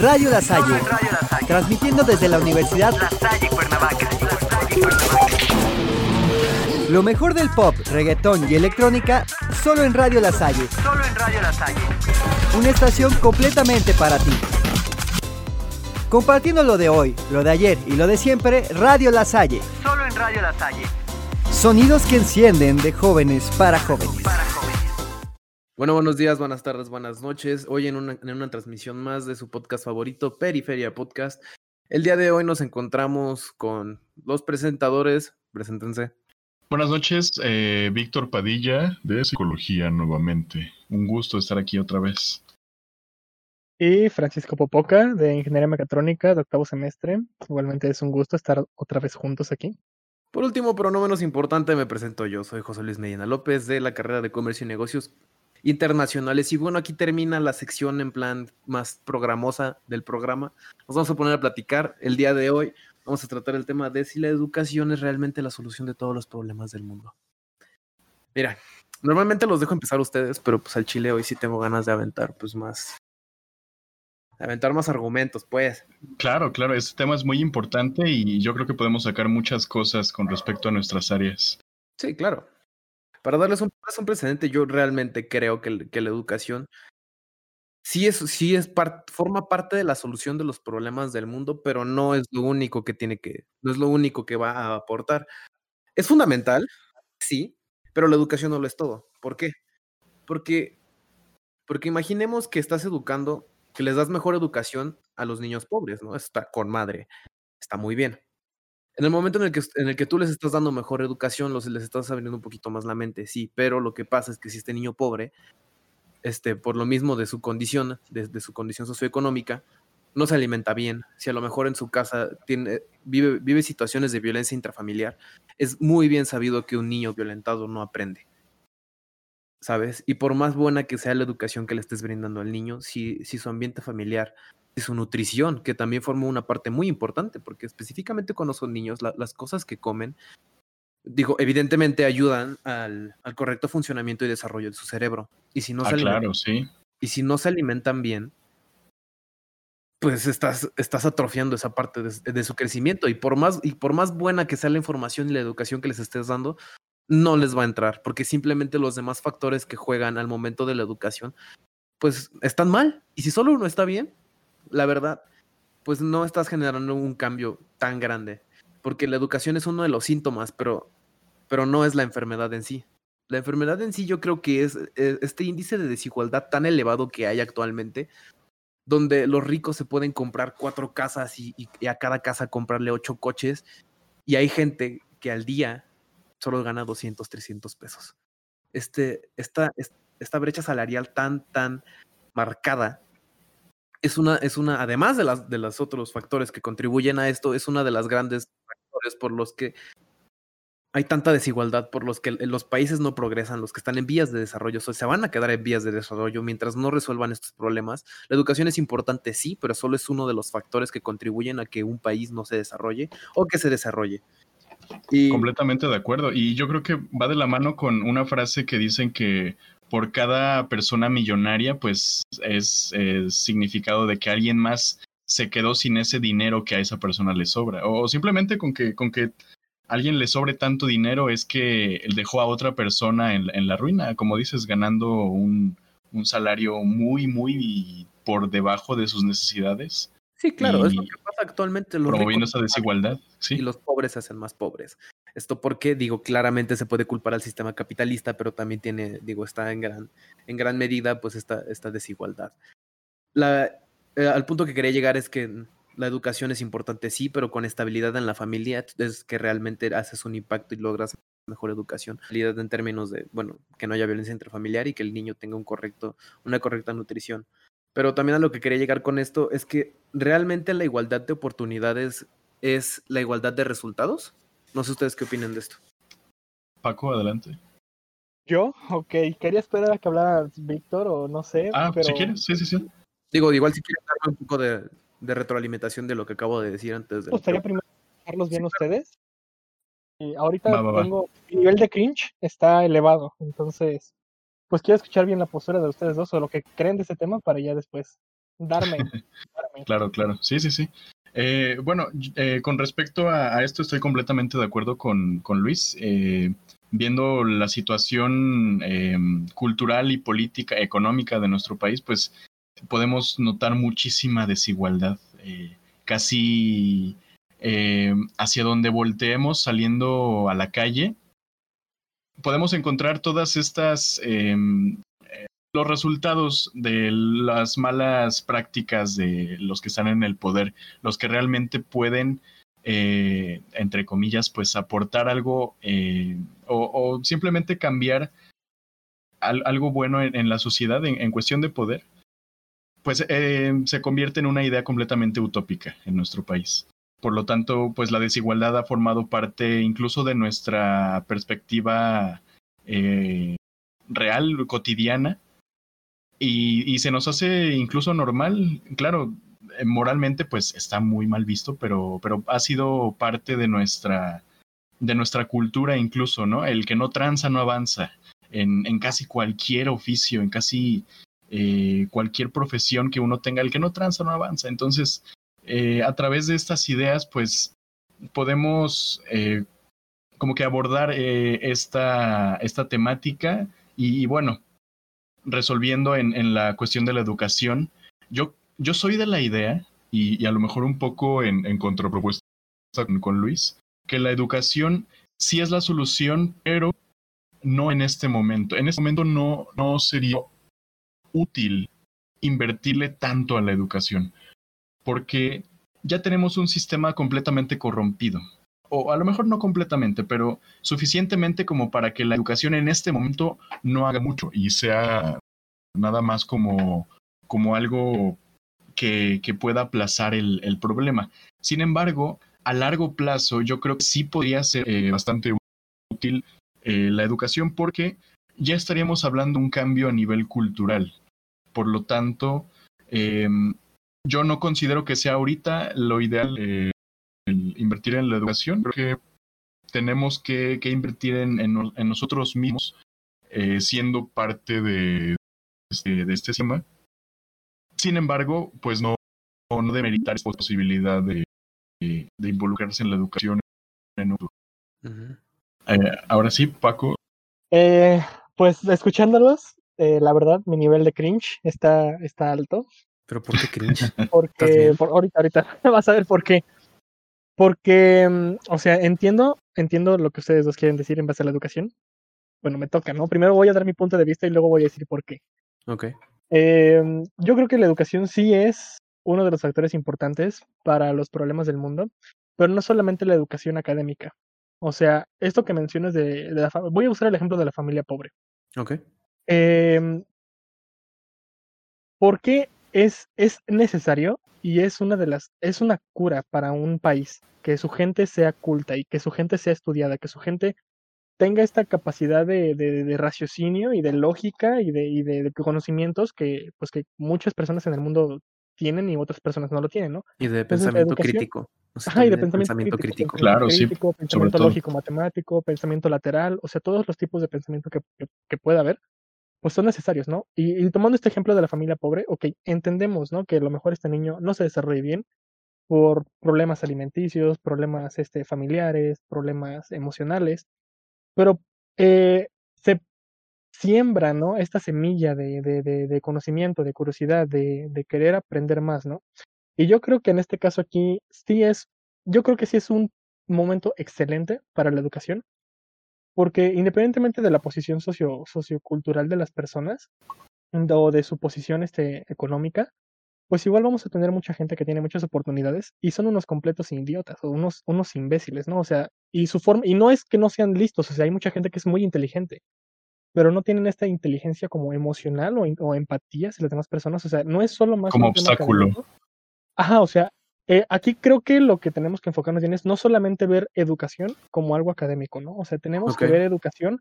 Radio La Salle, transmitiendo desde la Universidad La Salle Cuernavaca. lo mejor del pop, reggaetón y electrónica, solo en Radio La Salle, Solo en Radio La Salle. una estación completamente para ti. Compartiendo lo de hoy, lo de ayer y lo de siempre, Radio La Salle. Solo en Radio La Salle. Sonidos que encienden de jóvenes para jóvenes. Para jóvenes. Bueno, buenos días, buenas tardes, buenas noches. Hoy en una, en una transmisión más de su podcast favorito, Periferia Podcast. El día de hoy nos encontramos con los presentadores. Preséntense. Buenas noches, eh, Víctor Padilla de Psicología nuevamente. Un gusto estar aquí otra vez. Y Francisco Popoca, de Ingeniería Mecatrónica, de octavo semestre. Igualmente es un gusto estar otra vez juntos aquí. Por último, pero no menos importante, me presento yo. Soy José Luis Medina López de la carrera de Comercio y Negocios Internacionales. Y bueno, aquí termina la sección en plan más programosa del programa. Nos vamos a poner a platicar el día de hoy. Vamos a tratar el tema de si la educación es realmente la solución de todos los problemas del mundo. Mira, normalmente los dejo empezar ustedes, pero pues al chile hoy sí tengo ganas de aventar pues más. de aventar más argumentos, pues. Claro, claro, este tema es muy importante y yo creo que podemos sacar muchas cosas con respecto a nuestras áreas. Sí, claro. Para darles un, precedente, yo realmente creo que, la educación sí es, sí es forma parte de la solución de los problemas del mundo, pero no es lo único que tiene que, no es lo único que va a aportar. Es fundamental, sí, pero la educación no lo es todo. ¿Por qué? Porque, porque imaginemos que estás educando, que les das mejor educación a los niños pobres, ¿no? Está con madre, está muy bien. En el momento en el que, en el que tú les estás dando mejor educación, los, les estás abriendo un poquito más la mente, sí, pero lo que pasa es que si este niño pobre, este, por lo mismo de su condición, de, su condición socioeconómica, no se alimenta bien, si a lo mejor en su casa tiene, vive, vive situaciones de violencia intrafamiliar, es muy bien sabido que un niño violentado no aprende. ¿Sabes? Y por más buena que sea la educación que le estés brindando al niño, si, si su ambiente familiar y su nutrición, que también forma una parte muy importante, porque específicamente cuando son niños, la- las cosas que comen, digo, evidentemente ayudan al, al correcto funcionamiento y desarrollo de su cerebro. Y si no, ah, se, alimentan, sí. y si no se alimentan bien, pues estás, estás atrofiando esa parte de, de su crecimiento. Y por, más, y por más buena que sea la información y la educación que les estés dando, no les va a entrar, porque simplemente los demás factores que juegan al momento de la educación, pues están mal. Y si solo uno está bien, la verdad, pues no estás generando un cambio tan grande, porque la educación es uno de los síntomas, pero, pero no es la enfermedad en sí. La enfermedad en sí yo creo que es eh, este índice de desigualdad tan elevado que hay actualmente, donde los ricos se pueden comprar cuatro casas y, y- a cada casa comprarle ocho coches, y hay gente que al día solo gana 200, 300 pesos. Este, esta, es- esta brecha salarial tan, tan marcada es una, es una, además de las de los otros factores que contribuyen a esto, es una de las grandes factores por los que hay tanta desigualdad, por los que los países no progresan, los que están en vías de desarrollo, se van a quedar en vías de desarrollo mientras no resuelvan estos problemas. La educación es importante, sí, pero solo es uno de los factores que contribuyen a que un país no se desarrolle o que se desarrolle. Completamente de acuerdo. Y yo creo que va de la mano con una frase que dicen que por cada persona millonaria, pues es, es significado de que alguien más se quedó sin ese dinero que a esa persona le sobra. O simplemente con que, con que alguien le sobre tanto dinero es que él dejó a otra persona en, en la ruina, como dices, ganando un, un salario muy, muy por debajo de sus necesidades, sí, claro, es lo y que pasa actualmente. Los promoviendo esa desigualdad. y Sí, los pobres se hacen más pobres. Esto porque, digo, claramente se puede culpar al sistema capitalista, pero también tiene, digo, está en gran, en gran medida, pues, esta, esta desigualdad. La, eh, al punto que quería llegar es que la educación es importante, sí, pero con estabilidad en la familia es que realmente haces un impacto y logras mejor educación. Estabilidad en términos de, bueno, que no haya violencia intrafamiliar y que el niño tenga un correcto, una correcta nutrición. Pero también a lo que quería llegar con esto es que realmente la igualdad de oportunidades es la igualdad de resultados. No sé ustedes qué opinan de esto. Paco, adelante. Yo, ok, quería esperar a que hablara Víctor o no sé, Ah, pero si quieres, sí, sí, sí. Digo, igual si quieren darme un poco de, de retroalimentación de lo que acabo de decir antes de... me gustaría primero escucharlos bien ustedes. Y ahorita Va, va, va. tengo, mi nivel de cringe está elevado, entonces, pues quiero escuchar bien la postura de ustedes dos o lo que creen de ese tema para ya después darme, darme Claro, claro. Sí, sí, sí. Eh, bueno, eh, con respecto a, a esto estoy completamente de acuerdo con, con Luis. Eh, viendo la situación eh, cultural y política, económica de nuestro país, pues podemos notar muchísima desigualdad. eh, casi eh, hacia donde volteemos saliendo a la calle, podemos encontrar todas estas em, los resultados de las malas prácticas de los que están en el poder, los que realmente pueden, eh, entre comillas, pues aportar algo eh, o, simplemente cambiar al, algo bueno en, en, la sociedad en, en cuestión de poder, pues eh, se convierte en una idea completamente utópica en nuestro país. Por lo tanto, pues la desigualdad ha formado parte incluso de nuestra perspectiva eh, real, cotidiana, y, se nos hace incluso normal, claro, moralmente pues está muy mal visto, pero, pero ha sido parte de nuestra, de nuestra cultura incluso, ¿no? El que no tranza no avanza en, en casi cualquier oficio, en casi eh, cualquier profesión que uno tenga, el que no tranza no avanza. Entonces, eh, a través de estas ideas, pues podemos eh, como que abordar eh, esta, esta temática y, bueno, resolviendo en, la cuestión de la educación, yo, yo soy de la idea, y, y a lo mejor un poco en, en contrapropuesta con, con, Luis, que la educación sí es la solución, pero no en este momento. En este momento no, no sería útil invertirle tanto a la educación, porque ya tenemos un sistema completamente corrompido. O a lo mejor no completamente, pero suficientemente como para que la educación en este momento no haga mucho y sea nada más como, como algo que, que pueda aplazar el, el, problema. Sin embargo, a largo plazo yo creo que sí podría ser eh, bastante útil eh, la educación porque ya estaríamos hablando de un cambio a nivel cultural. Por lo tanto, eh, yo no considero que sea ahorita lo ideal eh, invertir en la educación. Creo que tenemos que, que invertir en, en, en, nosotros mismos, eh, siendo parte de, de, de, este sistema. Sin embargo, pues no, no demeritar esta posibilidad de, de, involucrarse en la educación en un uh -huh. eh, ahora sí, Paco. Eh, pues escuchándolos, eh, la verdad, mi nivel de cringe está, está alto. ¿Pero por qué cringe? Porque, por, ahorita, ahorita, vas a ver por qué. Porque, mm, o sea, entiendo, entiendo lo que ustedes dos quieren decir en base a la educación. Bueno, me toca, ¿no? Primero voy a dar mi punto de vista y luego voy a decir por qué. Ok. Eh, yo creo que la educación sí es uno de los factores importantes para los problemas del mundo, pero no solamente la educación académica. O sea, esto que mencionas de, de la voy a usar el ejemplo de la familia pobre. Ok. Eh, ¿Por qué es, es necesario y es una de las es una cura para un país que su gente sea culta y que su gente sea estudiada, que su gente tenga esta capacidad de, de, de raciocinio y de lógica y, de, y de, conocimientos que pues que muchas personas en el mundo tienen y otras personas no lo tienen, ¿no? Y de Entonces, pensamiento crítico. O sea, Ajá, y de pensamiento, pensamiento crítico. crítico. Claro, crítico, sí. Pensamiento lógico, matemático, pensamiento lateral, o sea, todos los tipos de pensamiento que, que, que pueda haber, pues son necesarios, ¿no? Y, tomando este ejemplo de la familia pobre, ok, entendemos, ¿no? Que a lo mejor este niño no se desarrolle bien por problemas alimenticios, problemas este, familiares, problemas emocionales, pero eh, se siembra, ¿no? Esta semilla de, de, de, de conocimiento, de curiosidad, de, de, querer aprender más, ¿no? Y yo creo que en este caso aquí sí es, yo creo que sí es un momento excelente para la educación, porque independientemente de la posición socio, sociocultural de las personas o de su posición este, económica, pues igual vamos a tener mucha gente que tiene muchas oportunidades y son unos completos idiotas o unos, unos imbéciles, ¿no? O sea, y su forma, y no es que no sean listos, o sea, hay mucha gente que es muy inteligente, pero no tienen esta inteligencia como emocional o, o empatía hacia las demás personas, o sea, no es solo más como obstáculo. Ajá, o sea, eh, aquí creo que lo que tenemos que enfocarnos bien es no solamente ver educación como algo académico, ¿no? O sea, tenemos okay. que ver educación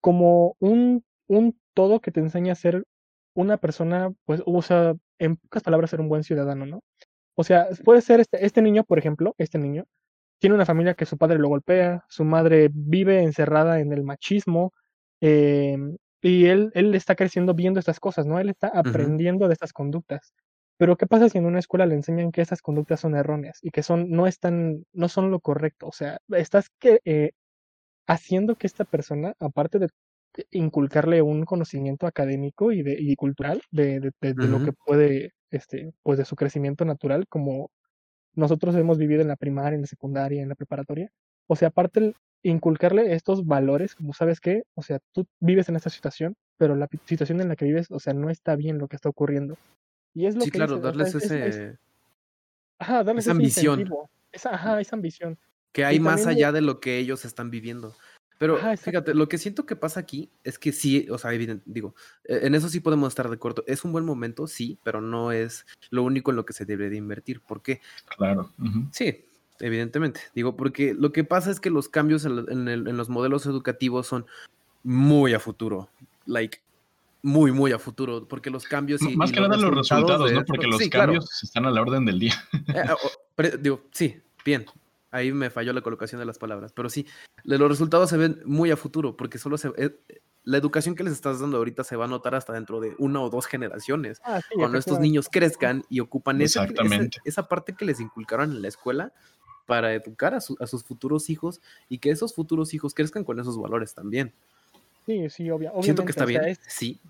como un, un todo que te enseña a ser una persona, pues, o sea, en pocas palabras, ser un buen ciudadano, ¿no? O sea, puede ser este, este niño, por ejemplo, este niño, tiene una familia que su padre lo golpea, su madre vive encerrada en el machismo, eh, y él, él está creciendo viendo estas cosas, ¿no? Él está aprendiendo uh -huh. de estas conductas. Pero ¿qué pasa si en una escuela le enseñan que esas conductas son erróneas y que son, no están, no son lo correcto? O sea, estás que, eh, haciendo que esta persona, aparte de inculcarle un conocimiento académico y, de, y cultural de, de, de, de lo que puede, este, pues de su crecimiento natural, como nosotros hemos vivido en la primaria, en la secundaria, en la preparatoria. O sea, aparte el inculcarle estos valores, como sabes que, o sea, tú vives en esta situación, pero la situación en la que vives, o sea, no está bien lo que está ocurriendo. Y es lo Sí, que claro, o sea, darles es, es- es- ese ajá, darles esa ese ambición. esa, ajá, esa ambición. que Y hay más también allá de lo que ellos están viviendo. Pero Ajá, fíjate, lo que siento que pasa aquí es que sí, o sea, evidente, digo, eh, en eso sí podemos estar de acuerdo. Es un buen momento, sí, pero no es lo único en lo que se debe de invertir. ¿Por qué? Claro. Sí, evidentemente. Digo, porque lo que pasa es que los cambios en, la- en el- en los modelos educativos son muy a futuro. Like, muy, muy a futuro. Porque los cambios y, Más y que nada los resultados, de ¿no? Porque los sí, claro. cambios están a la orden del día. Eh, o- pero, digo, sí, bien. Ahí me falló la colocación de las palabras. Pero sí, los resultados se ven muy a futuro, porque solo se. eh, la educación que les estás dando ahorita se va a notar hasta dentro de una o dos generaciones. Ah, sí, Cuando estos niños crezcan y ocupan ese- Exactamente. esa parte que les inculcaron en la escuela para educar a, su- a sus futuros hijos y que esos futuros hijos crezcan con esos valores también. Sí, sí, obvia- obviamente. Siento que está bien, es- sí.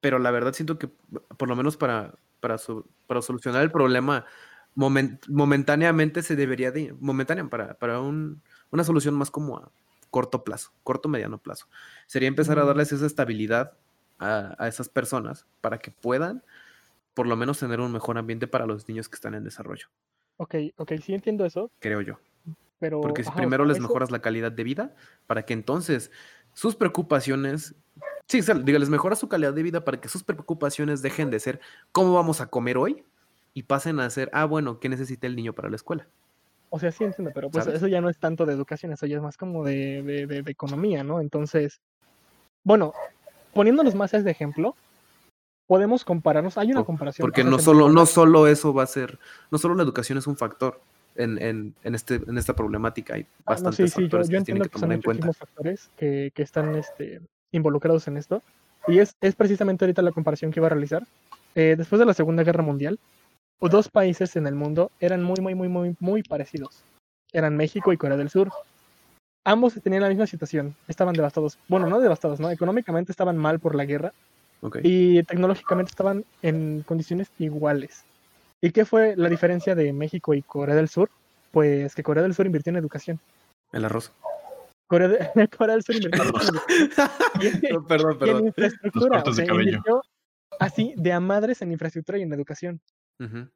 Pero la verdad siento que, por lo menos para, para, so- para solucionar el problema, momen- momentáneamente se debería de, momentánea, para, para un- una solución más como a corto plazo, corto mediano plazo. Sería empezar a darles esa estabilidad a, a esas personas para que puedan por lo menos tener un mejor ambiente para los niños que están en desarrollo, Ok, ok, sí entiendo eso, creo yo. pero... Porque si ajá, primero les eso- mejoras la calidad de vida, para que entonces sus preocupaciones, sí, o sea, diga, les mejoras su calidad de vida para que sus preocupaciones dejen de ser cómo vamos a comer hoy y pasen a ser, ah, bueno, ¿qué necesita el niño para la escuela? O sea, sí entiendo, pero pues ¿Sabes? eso ya no es tanto de educación, eso ya es más como de, de, de- de economía, ¿no? Entonces, bueno, poniéndonos más este ejemplo, podemos compararnos, hay una comparación. Porque no solo, no solo eso va a ser, no solo la educación es un factor en, en, en este, en esta problemática, hay Ah, no, bastantes sí, sí, yo, factores yo que se tienen que que tomar en cuenta. factores que, que están este, involucrados en esto. Y es, es precisamente ahorita la comparación que iba a realizar. Eh, después de la Segunda Guerra Mundial, dos países en el mundo eran muy, muy, muy, muy, muy parecidos. Eran México y Corea del Sur. Ambos tenían la misma situación, estaban devastados. Bueno, no devastados, ¿no? Económicamente estaban mal por la guerra Ok. y tecnológicamente estaban en condiciones iguales. ¿Y qué fue la diferencia de México y Corea del Sur? Pues que Corea del Sur invirtió en educación. El arroz. Corea, de- Corea del Sur invirtió en educación. Y- No, perdón, y en perdón. infraestructura. cortes o de sea, cabello. invirtió así de a madres en infraestructura y en educación. Ujú.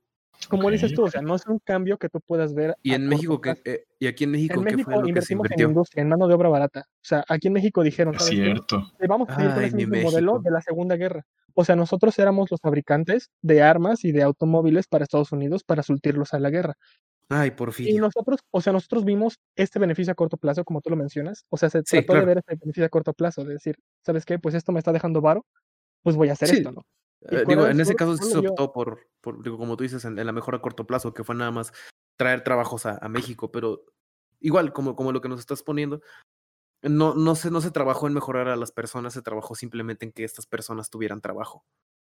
Como dices tú, o sea, no es un cambio que tú puedas ver. Y en México, ¿qué, eh, y aquí en México, En ¿qué México fue lo que se en invirtió? industria, en mano de obra barata. O sea, aquí en México dijeron, Es ¿sabes cierto. Vamos a seguir con ese mi mismo modelo de la Segunda Guerra. O sea, nosotros éramos los fabricantes de armas y de automóviles para Estados Unidos para surtirlos a la guerra. Ay, Y Porfirio. nosotros, o sea, nosotros vimos este beneficio a corto plazo, como tú lo mencionas. O sea, se Sí, trató claro. de ver este beneficio a corto plazo, de decir, ¿sabes qué? Pues esto me está dejando varo, pues voy a hacer Sí. esto, ¿no? Eh, digo, en ese caso se optó por, por, digo, como tú dices, en, en la mejora a corto plazo, que fue nada más traer trabajos a, a México, pero igual, como, como lo que nos estás poniendo, no, no, se, no se trabajó en mejorar a las personas, se trabajó simplemente en que estas personas tuvieran trabajo.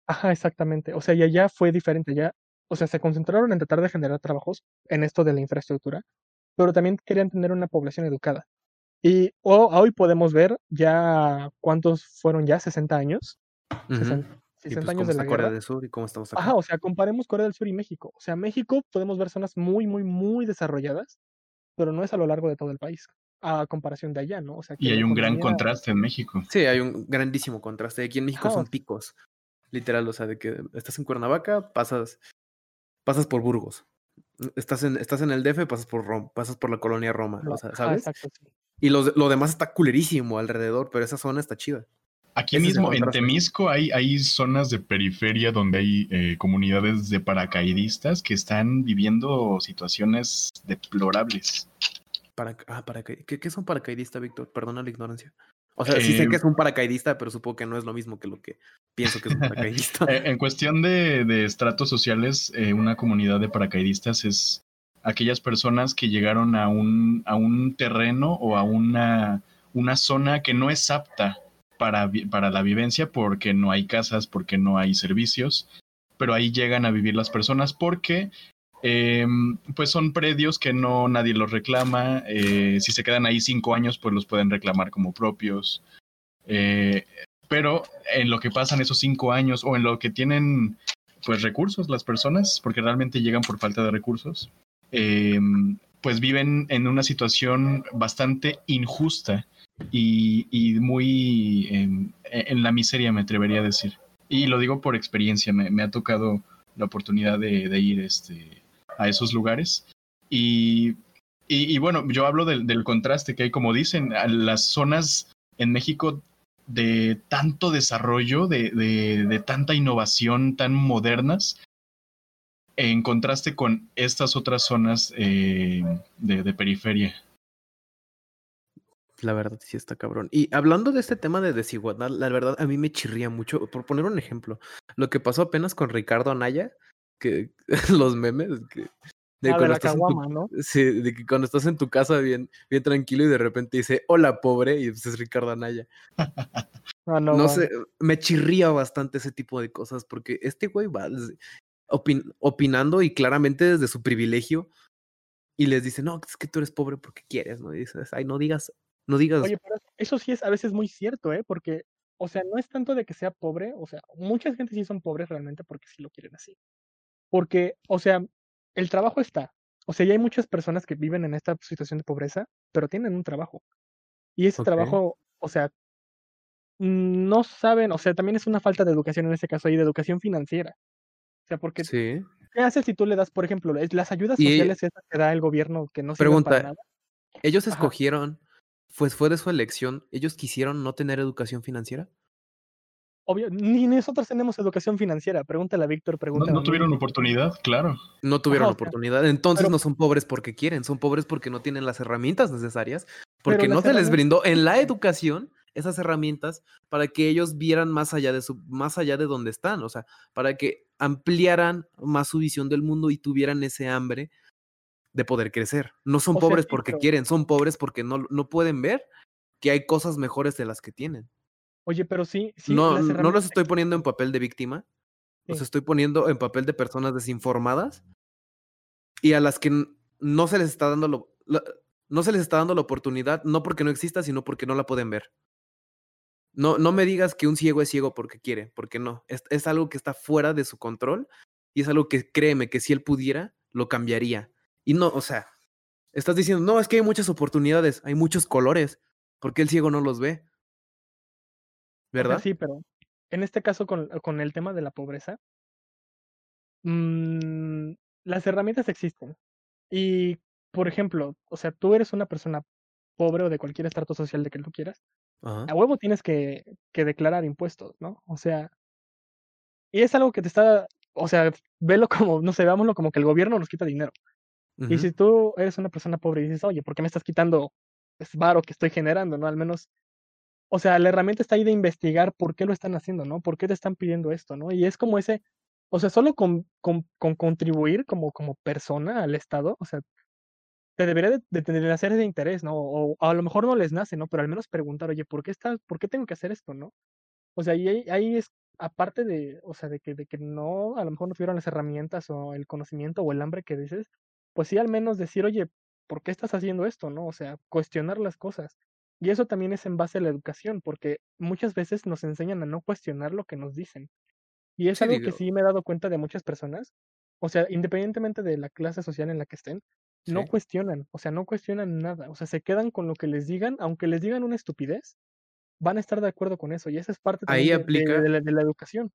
Ajá, exactamente. O sea, y allá fue diferente. Ya, o sea, se concentraron en tratar de generar trabajos en esto de la infraestructura, pero también querían tener una población educada. Y ho- hoy podemos ver ya cuántos fueron ya, 60 años. Ujú. 60, Y 60 pues años cómo de está la Corea del Sur y cómo estamos acá. Ajá, o sea, comparemos Corea del Sur y México. O sea, México podemos ver zonas muy, muy, muy desarrolladas, pero no es a lo largo de todo el país, a comparación de allá, ¿no? O sea, que Y hay un gran contraste en México. Sí, hay un grandísimo contraste. Aquí en México Ajá, son picos, literal, o sea, de que estás en Cuernavaca, pasas, pasas por Burgos. Estás en, estás en el DF, pasas por Roma, pasas por la colonia Roma, Lo- o sea, ajá, ¿sabes? exacto, sí. Y lo, lo demás está culerísimo alrededor, pero esa zona está chida. Aquí Ese mismo en. Temisco hay, hay zonas de periferia donde hay eh, comunidades de paracaidistas que están viviendo situaciones deplorables. Para, ah, paracaid- ¿Qué, qué es un paracaidista, Víctor? Perdona la ignorancia. O sea, sí sé Eh, que es un paracaidista, pero supongo que no es lo mismo que lo que pienso que es un paracaidista. Eh, en cuestión de, de estratos sociales, eh, una comunidad de paracaidistas es aquellas personas que llegaron a un, a un terreno o a una, una zona que no es apta para, para la vivencia porque no hay casas, porque no hay servicios pero ahí llegan a vivir las personas porque em, pues son predios que no nadie los reclama. eh, si se quedan ahí cinco años, pues los pueden reclamar como propios. Eh, pero en lo que pasan esos cinco años o en lo que tienen pues recursos las personas, porque realmente llegan por falta de recursos, eh, pues viven en una situación bastante injusta y, muy eh, en la miseria, me atrevería a decir. Y lo digo por experiencia, me, ha tocado la oportunidad de, ir este, a esos lugares. Y, bueno, yo hablo del, contraste que hay, como dicen, a las zonas en México de tanto desarrollo, de, de, de tanta innovación tan modernas, en contraste con estas otras zonas eh, de, periferia. La verdad sí está cabrón. Y hablando de este tema de desigualdad, la verdad a mí me chirría mucho. Por poner un ejemplo, lo que pasó apenas con Ricardo Anaya, que los memes, que de, ah, de la caguama, tu, ¿no? Sí, de que cuando estás en tu casa bien, bien tranquilo y de repente dice, hola pobre, y pues es Ricardo Anaya. ah, no, no sé, me chirría bastante ese tipo de cosas, porque este güey va opin, opinando y claramente desde su privilegio, y les dice, no, es que tú eres pobre porque quieres, ¿no? Y dices, ay, no digas, no digas. Oye, pero eso sí es a veces muy cierto, ¿eh? Porque, o sea, no es tanto de que sea pobre, o sea, mucha gente sí son pobres realmente porque sí lo quieren así. Porque, o sea, el trabajo está. O sea, ya hay muchas personas que viven en esta situación de pobreza, pero tienen un trabajo. Y ese okay. trabajo, o sea, no saben, o sea, también es una falta de educación en este caso ahí, de educación financiera. O sea, porque sí. ¿qué haces si tú le das, por ejemplo, las ayudas y sociales esas que da el gobierno que no pregunta, para nada? Ellos escogieron, pues fue de su elección, ellos quisieron no tener educación financiera. Obvio, ni nosotros tenemos educación financiera. Pregúntale a Víctor, pregúntale. No, no tuvieron oportunidad, claro. No tuvieron Ajá, oportunidad. Entonces pero, no son pobres porque quieren, son pobres porque no tienen las herramientas necesarias, porque no se les brindó en la educación esas herramientas para que ellos vieran más allá de su, más allá de donde están, o sea, para que ampliaran más su visión del mundo y tuvieran ese hambre de poder crecer. No son O pobres sea, porque quieren, son pobres porque no, no pueden ver que hay cosas mejores de las que tienen. Oye, pero sí, sí. no, no los estoy poniendo en papel de víctima, los estoy poniendo en papel de personas desinformadas y a las que no se les está dando lo- la- no se les está dando la oportunidad, no porque no exista, sino porque no la pueden ver. No, no me digas que un ciego es ciego porque quiere, porque no. Es, es algo que está fuera de su control y es algo que créeme que si él pudiera, lo cambiaría. Y no, o sea, estás diciendo, no, es que hay muchas oportunidades, hay muchos colores, porque el ciego no los ve. O sea, ¿Verdad? sí, pero en este caso con, con el tema de la pobreza, mm, las herramientas existen. Y, por ejemplo, o sea, tú eres una persona pobre o de cualquier estrato social de que tú quieras, Ajá. a huevo tienes que, que declarar impuestos, ¿no? O sea, y es algo que te está, o sea, velo como, no sé, veámoslo como que el gobierno nos quita dinero. Y si tú eres una persona pobre y dices, oye, ¿por qué me estás quitando es varo que estoy generando, no? Al menos, o sea, la herramienta está ahí de investigar por qué lo están haciendo, ¿no? ¿Por qué te están pidiendo esto, no? Y es como ese, o sea, solo con, con, con contribuir como, como persona al Estado, o sea, te debería de, de tener hacer de interés, ¿no? O, a lo mejor no les nace, ¿no? Pero al menos preguntar, oye, ¿por qué está, por qué tengo que hacer esto, no? O sea, y ahí, ahí es, aparte de, o sea, de que, de que no, a lo mejor no tuvieron las herramientas o el conocimiento o el hambre que dices, pues sí al menos decir, oye, ¿por qué estás haciendo esto, no? O sea, cuestionar las cosas. Y eso también es en base a la educación, porque muchas veces nos enseñan a no cuestionar lo que nos dicen. Y es Sí, algo que sí me he dado cuenta de muchas personas, o sea, independientemente de la clase social en la que estén, no cuestionan, o sea, no cuestionan nada, o sea, se quedan con lo que les digan, aunque les digan una estupidez, van a estar de acuerdo con eso, y esa es parte también Ahí de, de- aplica, de la, de la educación.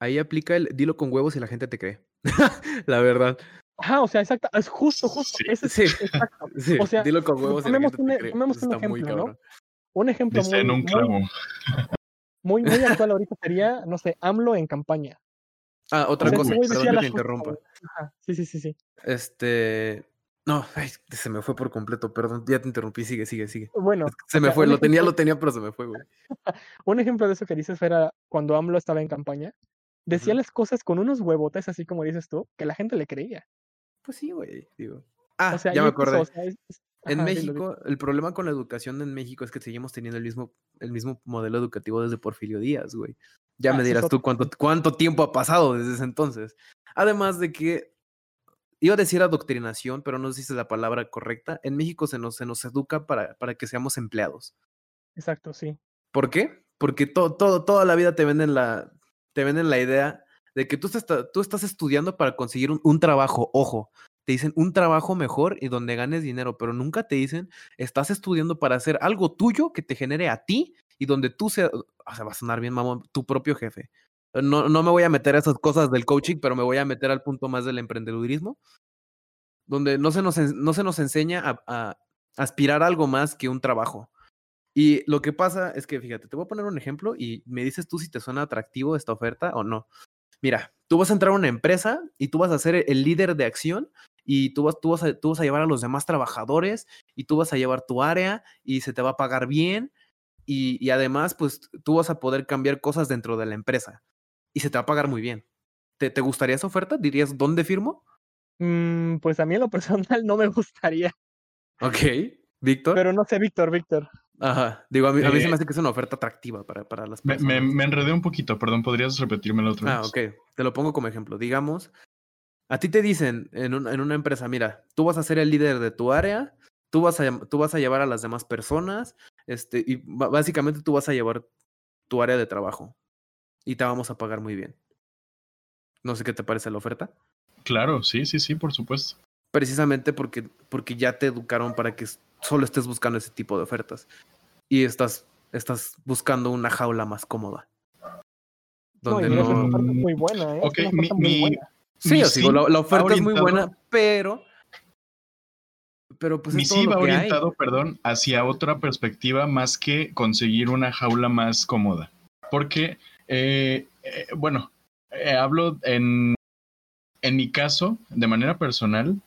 ahí aplica el dilo con huevos y la gente te cree. La verdad. Ajá, o sea, exacto, es justo, justo, Sí. ese es Sí, exacto. sí, O sea, dilo con huevos un, te e- un está muy ejemplo, ¿no? Un ejemplo Dice en muy, un muy, clavo. muy, muy actual ahorita sería, no sé, AMLO en campaña. Ah, O otra sea, cosa, perdón que te interrumpa. Ajá, sí, sí, sí, sí. Este. No, ay, se me fue por completo, perdón, ya te interrumpí, sigue, sigue, sigue. Bueno, se me sea, fue, lo tenía, lo tenía, pero se me fue, güey. un ejemplo de eso que dices era cuando AMLO estaba en campaña, decía las cosas con unos huevotes, así como dices tú, que la gente le creía. Pues sí, güey, digo. O Ah, sea, ya me eso, acordé. o sea, es- es- En. México, el problema con la educación en México es que seguimos teniendo el mismo, el mismo modelo educativo desde Porfirio Díaz, güey. Ya Ah, me dirás tú cuánto, cuánto tiempo ha pasado desde ese entonces. Además de que, iba a decir adoctrinación, pero no sé si es la palabra correcta. En México se nos, se nos educa para, para que seamos empleados. Exacto, sí. ¿Por qué? Porque todo, todo, toda la vida te venden la, te venden la idea de que tú estás, tú estás estudiando para conseguir un, un trabajo. Ojo, te dicen un trabajo mejor y donde ganes dinero, pero nunca te dicen estás estudiando para hacer algo tuyo que te genere a ti y donde tú seas, o sea, va a sonar bien, mamón, tu propio jefe. No, no me voy a meter a esas cosas del coaching, pero me voy a meter al punto más del emprendedurismo, donde no se nos, no se nos enseña a, a aspirar a algo más que un trabajo. Y lo que pasa es que, fíjate, te voy a poner un ejemplo y me dices tú si te suena atractivo esta oferta o no. Mira, tú vas a entrar a una empresa y tú vas a ser el líder de acción y tú vas, tú, vas a, tú vas a llevar a los demás trabajadores y tú vas a llevar tu área y se te va a pagar bien y, y además, pues tú vas a poder cambiar cosas dentro de la empresa y se te va a pagar muy bien. ¿Te, te gustaría esa oferta? ¿Dirías dónde firmo? Mm, pues a mí en lo personal no me gustaría. Ok, Víctor. Pero no sé, Víctor, Víctor. Ajá, digo, a mí, a mí se Eh, me hace que es una oferta atractiva para, para las personas. me, me enredé un poquito, perdón, ¿podrías repetírmelo otra Ah, vez? ok. Te lo pongo como ejemplo. Digamos, a ti te dicen en, un- en una empresa, mira, tú vas a ser el líder de tu área, tú vas a, tú vas a llevar a las demás personas, este, y básicamente tú vas a llevar tu área de trabajo y te vamos a pagar muy bien. No sé qué te parece la oferta. Claro, sí, sí, sí, por supuesto. Precisamente porque, porque ya te educaron para que solo estés buscando ese tipo de ofertas. Y estás, estás buscando una jaula más cómoda. Donde no. oferta es muy buena, ¿eh? Es Ok, una mi, oferta muy mi- buena. Sí, mi o sea, digo, la, la oferta es muy buena, pero. Pero pues mi es todo sí lo va hay. orientado, perdón, hacia otra perspectiva más que conseguir una jaula más cómoda. Porque, eh, eh, bueno, eh, hablo en, en mi caso, de manera personal.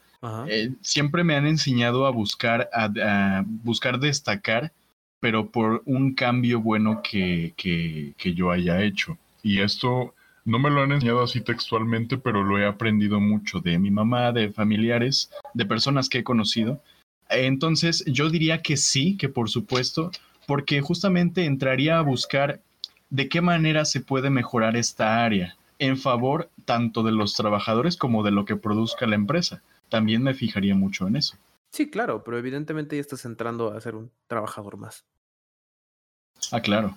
Eh, siempre me han enseñado a buscar, a, a buscar destacar, pero por un cambio bueno que, que, que yo haya hecho. Y esto no me lo han enseñado así textualmente, pero lo he aprendido mucho de mi mamá, de familiares, de personas que he conocido. Entonces, yo diría que sí, que por supuesto, porque justamente entraría a buscar de qué manera se puede mejorar esta área en favor tanto de los trabajadores como de lo que produzca la empresa. También me fijaría mucho en eso. Sí, claro, pero evidentemente ya estás entrando a ser un trabajador más. Ah, claro.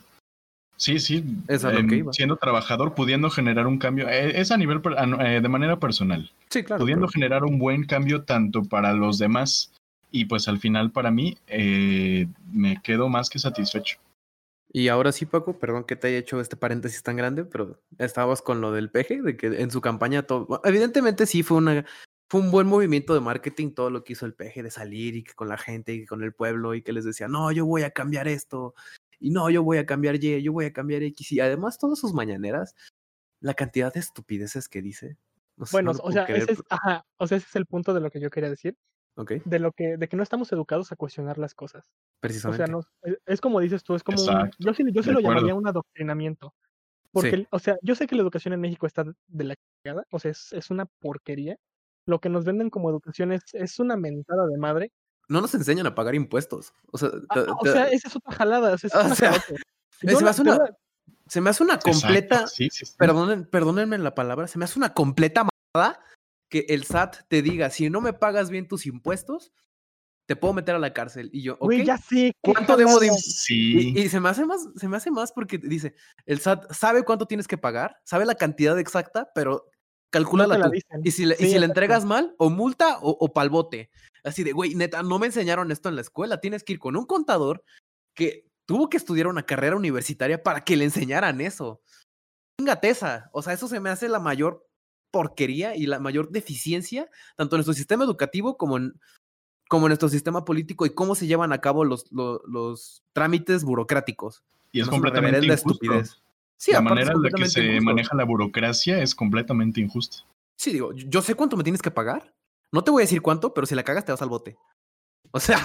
Sí, sí. Es a lo em, que iba. Siendo trabajador, pudiendo generar un cambio, eh, es a nivel, eh, de manera personal, Sí, claro. pudiendo pero- generar un buen cambio tanto para los demás y pues al final para mí eh, me quedo más que satisfecho. Y ahora sí, Paco, perdón que te haya hecho este paréntesis tan grande, pero estabas con lo del peje, de que en su campaña todo. Evidentemente sí fue una. Fue un buen movimiento de marketing todo lo que hizo el peje de salir y que con la gente y con el pueblo y que les decía, no, yo voy a cambiar esto, y no, yo voy a cambiar Y, yo voy a cambiar X. Y además, todas sus mañaneras, la cantidad de estupideces que dice. no sé, Bueno, no lo o sea, creer, ese es, pero- ajá, o sea, ese es el punto de lo que yo quería decir, Ok, de lo que, de que no estamos educados a cuestionar las cosas. O precisamente. sea, no, es- es como dices tú, es como un, yo sí, yo sí lo acuerdo. llamaría un adoctrinamiento. Porque, Sí. o sea, yo sé que la educación en México está de la cagada, o sea, es, es una porquería. Lo que nos venden como educación es, es una mentada de madre. No nos enseñan a pagar impuestos. O sea, Ah, te- o te- sea, esa es otra jalada, es O sea, se me hace una- se me hace una completa. sí, sí, sí. Perdonen, perdónenme la palabra, se me hace una completa mamada que el SAT te diga, si no me pagas bien tus impuestos, te puedo meter a la cárcel. Y yo, ok, Güey, ya qué ¿cuánto debo de Sí, y, y se me hace más, se me hace más porque dice, el SAT sabe cuánto tienes que pagar, sabe la cantidad exacta, pero calcúlala la tú. Y si le, y Sí, si le exacto. entregas mal, o multa o, o palbote. Así de, güey, neta, no me enseñaron esto en la escuela. Tienes que ir con un contador que tuvo que estudiar una carrera universitaria para que le enseñaran eso. Esa. O sea, eso se me hace la mayor porquería y la mayor deficiencia, tanto en nuestro sistema educativo como en, como en nuestro sistema político y cómo se llevan a cabo los, lo- los, trámites burocráticos. y es una completamente injusto. Sí, la manera en la que se injusto. maneja la burocracia es completamente injusta. Sí, digo, yo sé cuánto me tienes que pagar. No te voy a decir cuánto, pero si la cagas te vas al bote. O sea,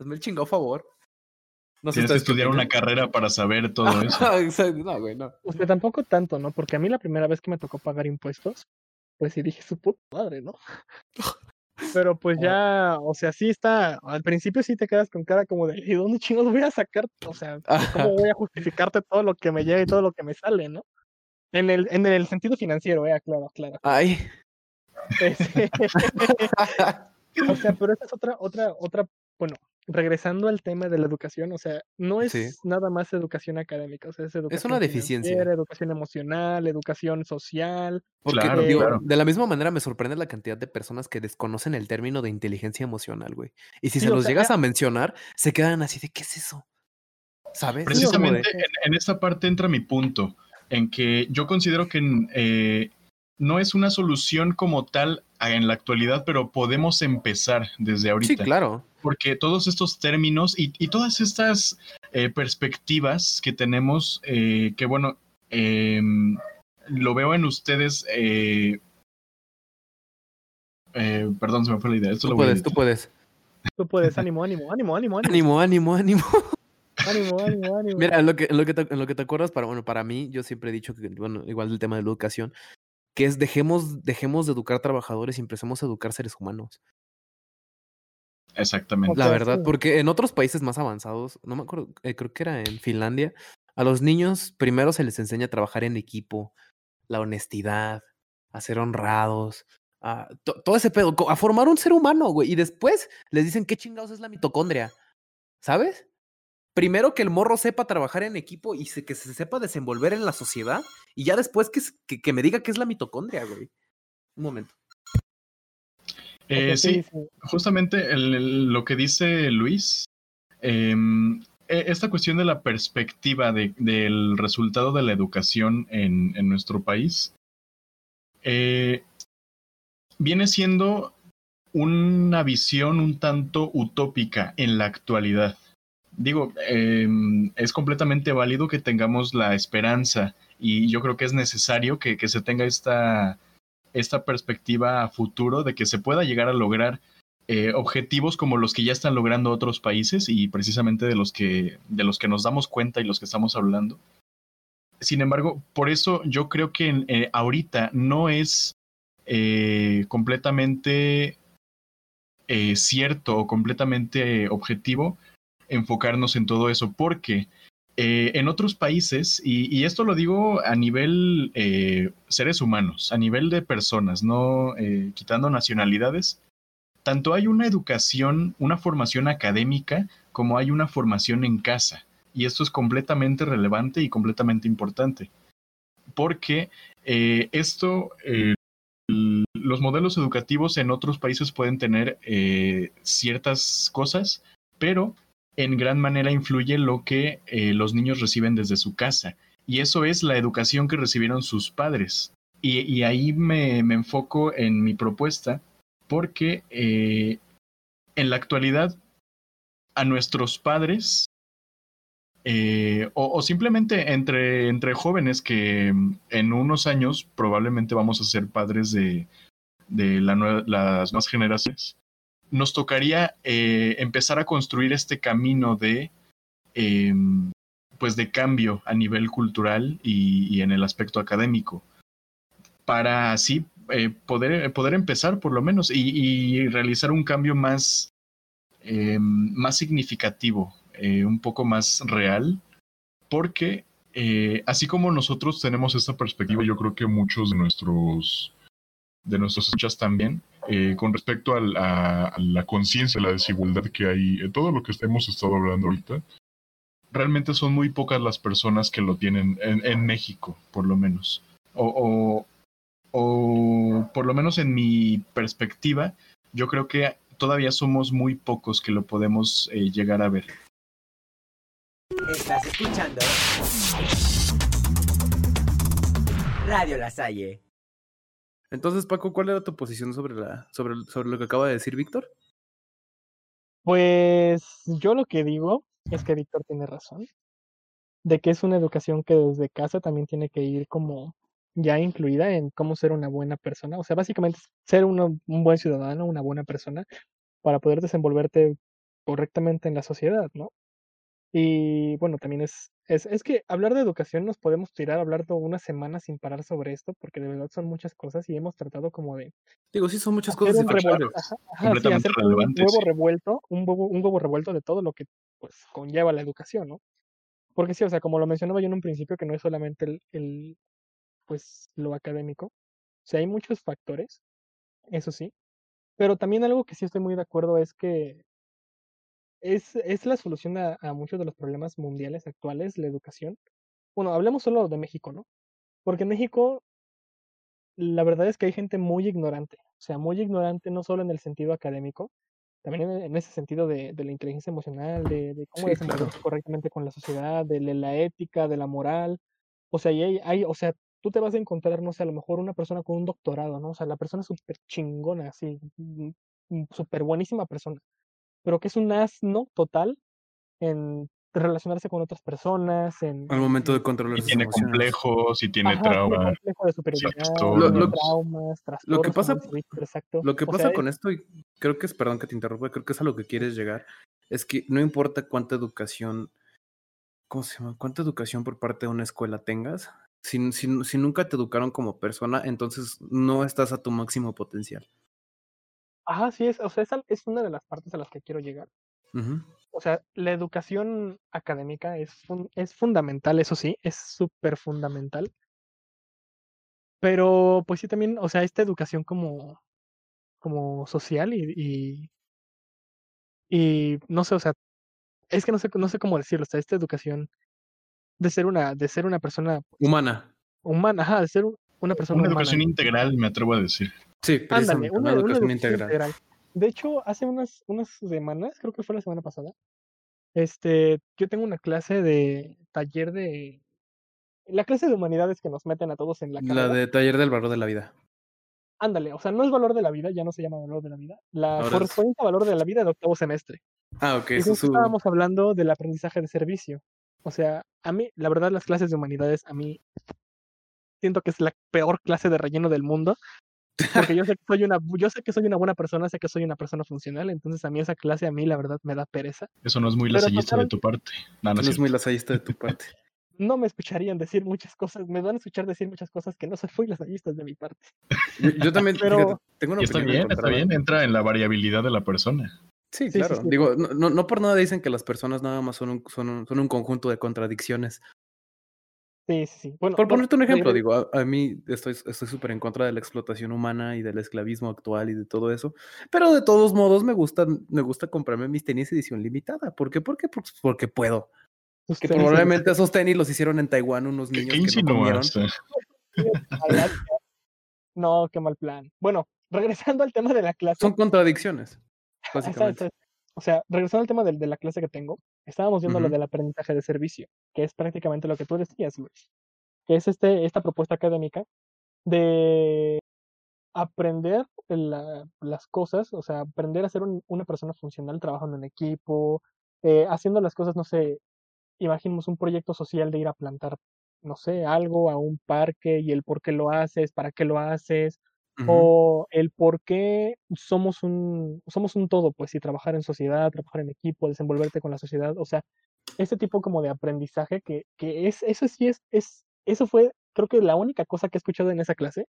hazme el chingado favor. No sé Tienes que estudiar una carrera para saber todo eso. No, güey, no. O sea, tampoco tanto, ¿no? Porque a mí la primera vez que me tocó pagar impuestos, pues sí dije su puta madre, ¿no? Pero pues ya, o sea, sí está, al principio sí te quedas con cara como de, ¿y dónde chingos voy a sacar? O sea, ¿cómo voy a justificarte todo lo que me llega y todo lo que me sale, ¿no? En el, en el sentido financiero, eh, claro, claro. Ay. Este, o sea, pero esa es otra, otra, otra, bueno, regresando al tema de la educación, o sea, no es Sí. nada más educación académica, o sea, es educación deficiencia. financiera, educación emocional, educación social. Porque Claro, digo, claro. de la misma manera me sorprende la cantidad de personas que desconocen el término de inteligencia emocional, güey. Y si Sí, se los sea, llegas a mencionar, se quedan así de ¿qué es eso? ¿Sabes? Es Precisamente de- en, en esta parte entra mi punto, en que yo considero que eh, no es una solución como tal en la actualidad, pero podemos empezar desde Sí, ahorita. claro. Porque todos estos términos y, y todas estas eh, perspectivas que tenemos, eh, que bueno, em, lo veo en ustedes. eh, eh, perdón, se me fue la idea. Esto Tú lo puedes, tú puedes. Tú puedes, ánimo, ánimo, ánimo, ánimo, ánimo, Ánimo, ánimo, ánimo. ánimo, ánimo, ánimo. Mira, en lo que, en lo que, te, en lo que te acuerdas, para, bueno, para mí, yo siempre he dicho que, bueno, igual del tema de la educación, que es dejemos, dejemos de educar trabajadores y empecemos a educar seres humanos. Exactamente. La verdad, porque en otros países más avanzados, no me acuerdo, eh, creo que era en Finlandia, a los niños primero se les enseña a trabajar en equipo, la honestidad, a ser honrados, a to- todo ese pedo, a formar un ser humano, güey. Y después les dicen qué chingados es la mitocondria, ¿sabes? Primero que el morro sepa trabajar en equipo y se- que se sepa desenvolver en la sociedad, y ya después que, que, que me diga qué es la mitocondria, güey. Un momento. Eh, sí, justamente el- el- lo que dice Luis, em, e- esta cuestión de la perspectiva de- del resultado de la educación en, en nuestro país, eh, viene siendo una visión un tanto utópica en la actualidad. Digo, em, es completamente válido que tengamos la esperanza y yo creo que es necesario que, se tenga esta, esta perspectiva a futuro de que se pueda llegar a lograr eh, objetivos como los que ya están logrando otros países y precisamente de los que de los que nos damos cuenta y los que estamos hablando. Sin embargo, por eso yo creo que eh, ahorita no es eh, completamente cierto o completamente objetivo enfocarnos en todo eso, porque eh, en otros países, y, esto lo digo a nivel eh, seres humanos, a nivel de personas, no eh, quitando nacionalidades, tanto hay una educación, una formación académica, como hay una formación en casa. Y esto es completamente relevante y completamente importante. Porque eh, esto, los modelos educativos en otros países pueden tener ciertas cosas, pero en gran manera influye lo que eh, los niños reciben desde su casa. Y eso es la educación que recibieron sus padres. Y, ahí me, me, enfoco en mi propuesta porque eh, en la actualidad a nuestros padres eh, o, simplemente entre, entre jóvenes que en unos años probablemente vamos a ser padres de, de las nuevas generaciones nos tocaría eh, empezar a construir este camino de eh, pues de cambio a nivel cultural y, en el aspecto académico para así eh, poder, poder empezar por lo menos y, realizar un cambio más eh, más significativo eh, un poco más real porque así como nosotros tenemos esta perspectiva yo creo que muchos de nuestros de nuestros escuchas también eh, con respecto a la, conciencia, la desigualdad que hay, en todo lo que hemos estado hablando ahorita, realmente son muy pocas las personas que lo tienen en, México, por lo menos. O, o, o, por lo menos en mi perspectiva, yo creo que todavía somos muy pocos que lo podemos eh, llegar a ver. Estás escuchando Radio La Salle. Entonces, Paco, ¿cuál era tu posición sobre, la, sobre, sobre lo que acaba de decir Víctor? Pues yo lo que digo es que Víctor tiene razón, de que es una educación que desde casa también tiene que ir como ya incluida en cómo ser una buena persona, o sea, básicamente ser un buen ciudadano, una buena persona, para poder desenvolverte correctamente en la sociedad, ¿no? Y bueno, también es, es, es que hablar de educación nos podemos tirar a hablar toda una semana sin parar sobre esto, porque de verdad son muchas cosas y hemos tratado como de... Digo, sí, son muchas cosas un revuelto, diferentes. ajá, ajá, sí, completamente hacer un huevo revuelto, un huevo, un huevo revuelto de todo lo que pues conlleva la educación, ¿no? Porque sí, o sea, como lo mencionaba yo en un principio, que no es solamente el, el pues lo académico. O sea, hay muchos factores, eso sí. Pero también algo que sí estoy muy de acuerdo es que es, es la solución a, a muchos de los problemas mundiales actuales, la educación. Bueno, hablemos solo de México, ¿no? Porque en México la verdad es que hay gente muy ignorante, o sea, muy ignorante no solo en el sentido académico, también en, en ese sentido de, de la inteligencia emocional, de, de cómo Sí, desenvolverse claro. correctamente con la sociedad, de la la ética, de la moral. O sea, y hay, hay, o sea, tú te vas a encontrar, no sé, a lo mejor una persona con un doctorado, ¿no? O sea, la persona es súper chingona, así, mm, mm, súper buenísima persona, pero que es un asno total en relacionarse con otras personas, en, Al en- momento de Y controlar sus tiene emociones. complejos, y tiene Ajá, tiene trauma. complejo de ciertos superioridad, trastornos. tiene Lo- lo- traumas, trastornos, Lo que pasa, exacto. lo que O pasa sea, con esto, y creo que es, perdón que te interrumpa, creo que es a lo que quieres llegar, es que no importa cuánta educación, ¿cómo se llama? Cuánta educación por parte de una escuela tengas, si, si, si nunca te educaron como persona, entonces no estás a tu máximo potencial. Ajá, sí es, o sea, esa es una de las partes a las que quiero llegar. O sea, la educación académica es, fun- es fundamental, eso sí, es súper fundamental. Pero, pues sí, también, o sea, esta educación como, como social y, y, y no sé, o sea, es que no sé, no sé cómo decirlo, o sea, esta educación de ser una, de ser una persona Humana. humana, ajá, de ser un- una persona Una humana. educación integral, me atrevo a decir. Sí, Ándale, una, educación integral. integral. De hecho, hace unas, unas semanas, creo que fue la semana pasada, este, yo tengo una clase de taller de... La clase de humanidades que nos meten a todos en la La carrera. de taller del valor de la vida. Ándale, o sea, no es valor de la vida, ya no se llama valor de la vida. La Ahora es- correspondiente a valor de la vida de octavo semestre. Ah, ok, eso su... estábamos hablando del aprendizaje de servicio. O sea, a mí, la verdad, las clases de humanidades, a mí siento que es la peor clase de relleno del mundo. Porque yo sé que soy una, yo sé que soy una buena persona, sé que soy una persona funcional, entonces a mí esa clase a mí la verdad me da pereza. Eso no es muy lasallista de tu parte. No, no No es muy lasallista de tu parte. No me escucharían decir muchas cosas, me van a escuchar decir muchas cosas que no son muy lasallistas de mi parte. Yo, yo también, Pero- tengo una Y está opinión bien, está bien. Entra en la variabilidad de la persona. Sí, Sí, sí, claro. sí. Digo, no, no, no por nada dicen que las personas nada más son un, son un, son un conjunto de contradicciones. Sí, sí, sí. Bueno, Por ponerte un ejemplo, digo, a, a mí estoy estoy súper en contra de la explotación humana y del esclavismo actual y de todo eso, pero de todos modos me gusta, me gusta comprarme mis tenis edición limitada. ¿Por qué? Porque, pues, porque puedo. sus Que probablemente esos tenis los hicieron en Taiwán unos ¿Qué, niños qué que no comieron. No, qué mal plan. Bueno, regresando al tema de la clase. Son contradicciones, básicamente. O sea, regresando al tema de, la clase que tengo, estábamos viendo lo del aprendizaje de servicio, que es prácticamente lo que tú decías, Luis, que es este, esta propuesta académica de aprender la- las cosas, o sea, aprender a ser un- una persona funcional trabajando en equipo, eh, haciendo las cosas, no sé, imaginemos un proyecto social de ir a plantar, no sé, algo a un parque y el por qué lo haces, para qué lo haces, O el por qué somos un, somos un todo, pues, y trabajar en sociedad, trabajar en equipo, desenvolverte con la sociedad, o sea, ese tipo como de aprendizaje que, que es, eso sí es, es, eso fue, creo que la única cosa que he escuchado en esa clase,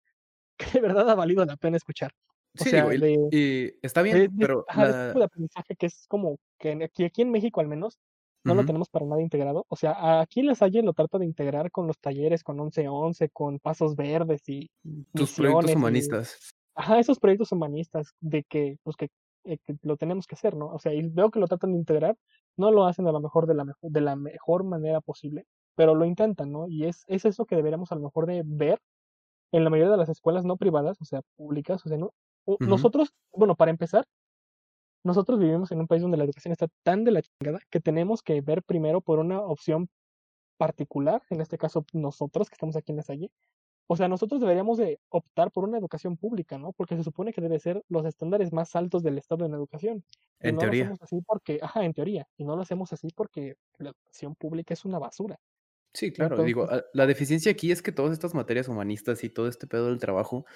que de verdad ha valido la pena escuchar. O Sí, sea, digo, y, de, y está bien, de- pero ajá, de la- tipo de aprendizaje que es como que en- aquí, aquí en México al menos no lo tenemos para nada integrado. O sea, aquí La Salle lo trata de integrar con los talleres, con 11-11, con pasos verdes y tus proyectos misiones y- humanistas. ajá, esos proyectos humanistas de que, pues que, eh, que lo tenemos que hacer, ¿no? O sea, y veo que lo tratan de integrar, no lo hacen a lo mejor de la mejor, de la mejor manera posible, pero lo intentan, ¿no? Y es, es eso que deberíamos a lo mejor de ver en la mayoría de las escuelas no privadas, o sea, públicas, o sea, no, nosotros, bueno, para empezar, nosotros vivimos en un país donde la educación está tan de la chingada que tenemos que ver primero por una opción particular, en este caso nosotros que estamos aquí en la Salle, o sea, nosotros deberíamos de optar por una educación pública, ¿no? Porque se supone que debe ser los estándares más altos del Estado en educación. Y En no teoría. lo hacemos así porque, ajá, en teoría, y no lo hacemos así porque la educación pública es una basura. Sí, claro. Digo, Entonces- a- la deficiencia aquí es que todas estas materias humanistas y todo este pedo del trabajo,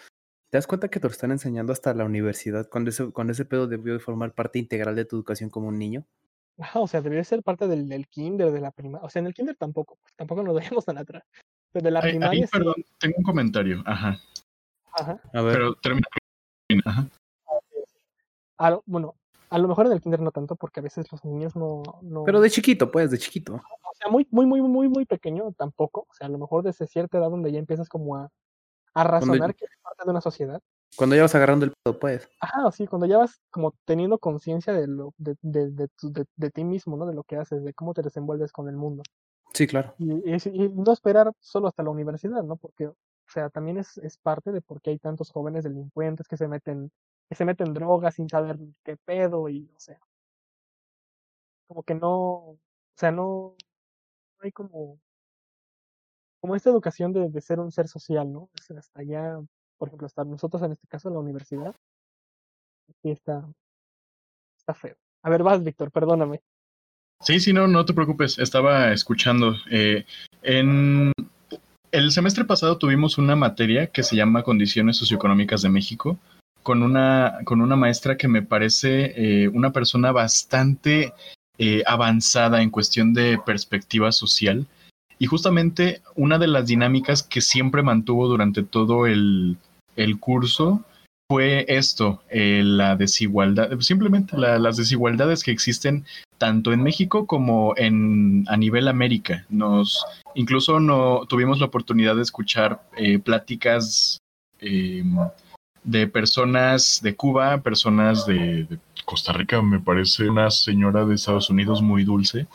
te das cuenta que te lo están enseñando hasta la universidad, cuando ese, cuando ese pedo debió de formar parte integral de tu educación como un niño. Ajá, o sea, debería ser parte del, del kinder, de la primaria. O sea, en el kinder tampoco, pues, tampoco nos dejemos tan atrás. Pero de la Ahí, ahí, primaria sí. perdón, tengo un comentario. Ajá. Ajá. A ver, Pero termina. Ajá. A lo- bueno, a lo mejor en el kinder no tanto, porque a veces los niños no, no... pero de chiquito, pues, de chiquito. O sea, muy, muy, muy, muy, muy pequeño tampoco. O sea, a lo mejor desde cierta edad donde ya empiezas como a, a razonar que es parte de una sociedad. Cuando ya vas agarrando el pedo, pues. Ajá, sí, cuando ya vas como teniendo conciencia de lo, de, de, de, de, de ti mismo, ¿no? De lo que haces, de cómo te desenvuelves con el mundo. Sí, claro. Y, y es- y no esperar solo hasta la universidad, ¿no? Porque, o sea, también es, es parte de por qué hay tantos jóvenes delincuentes que se meten, que se meten drogas sin saber qué pedo y, o sea, como que no, o sea, no, no hay como, como esta educación de, ser un ser social, ¿no? Hasta allá, por ejemplo, hasta nosotros en este caso en la universidad, sí está, está feo. A ver, vas, Víctor, perdóname. Sí, sí, no, no te preocupes, estaba escuchando. Eh, en el semestre pasado tuvimos una materia que se llama Condiciones Socioeconómicas de México, con una, con una maestra que me parece eh, una persona bastante eh, avanzada en cuestión de perspectiva social. Y justamente una de las dinámicas que siempre mantuvo durante todo el, el curso fue esto, eh, la desigualdad, simplemente la- las desigualdades que existen tanto en México como en a nivel América. Nos incluso no tuvimos la oportunidad de escuchar eh, pláticas eh, de personas de Cuba, personas de, de Costa Rica, me parece una señora de Estados Unidos muy dulce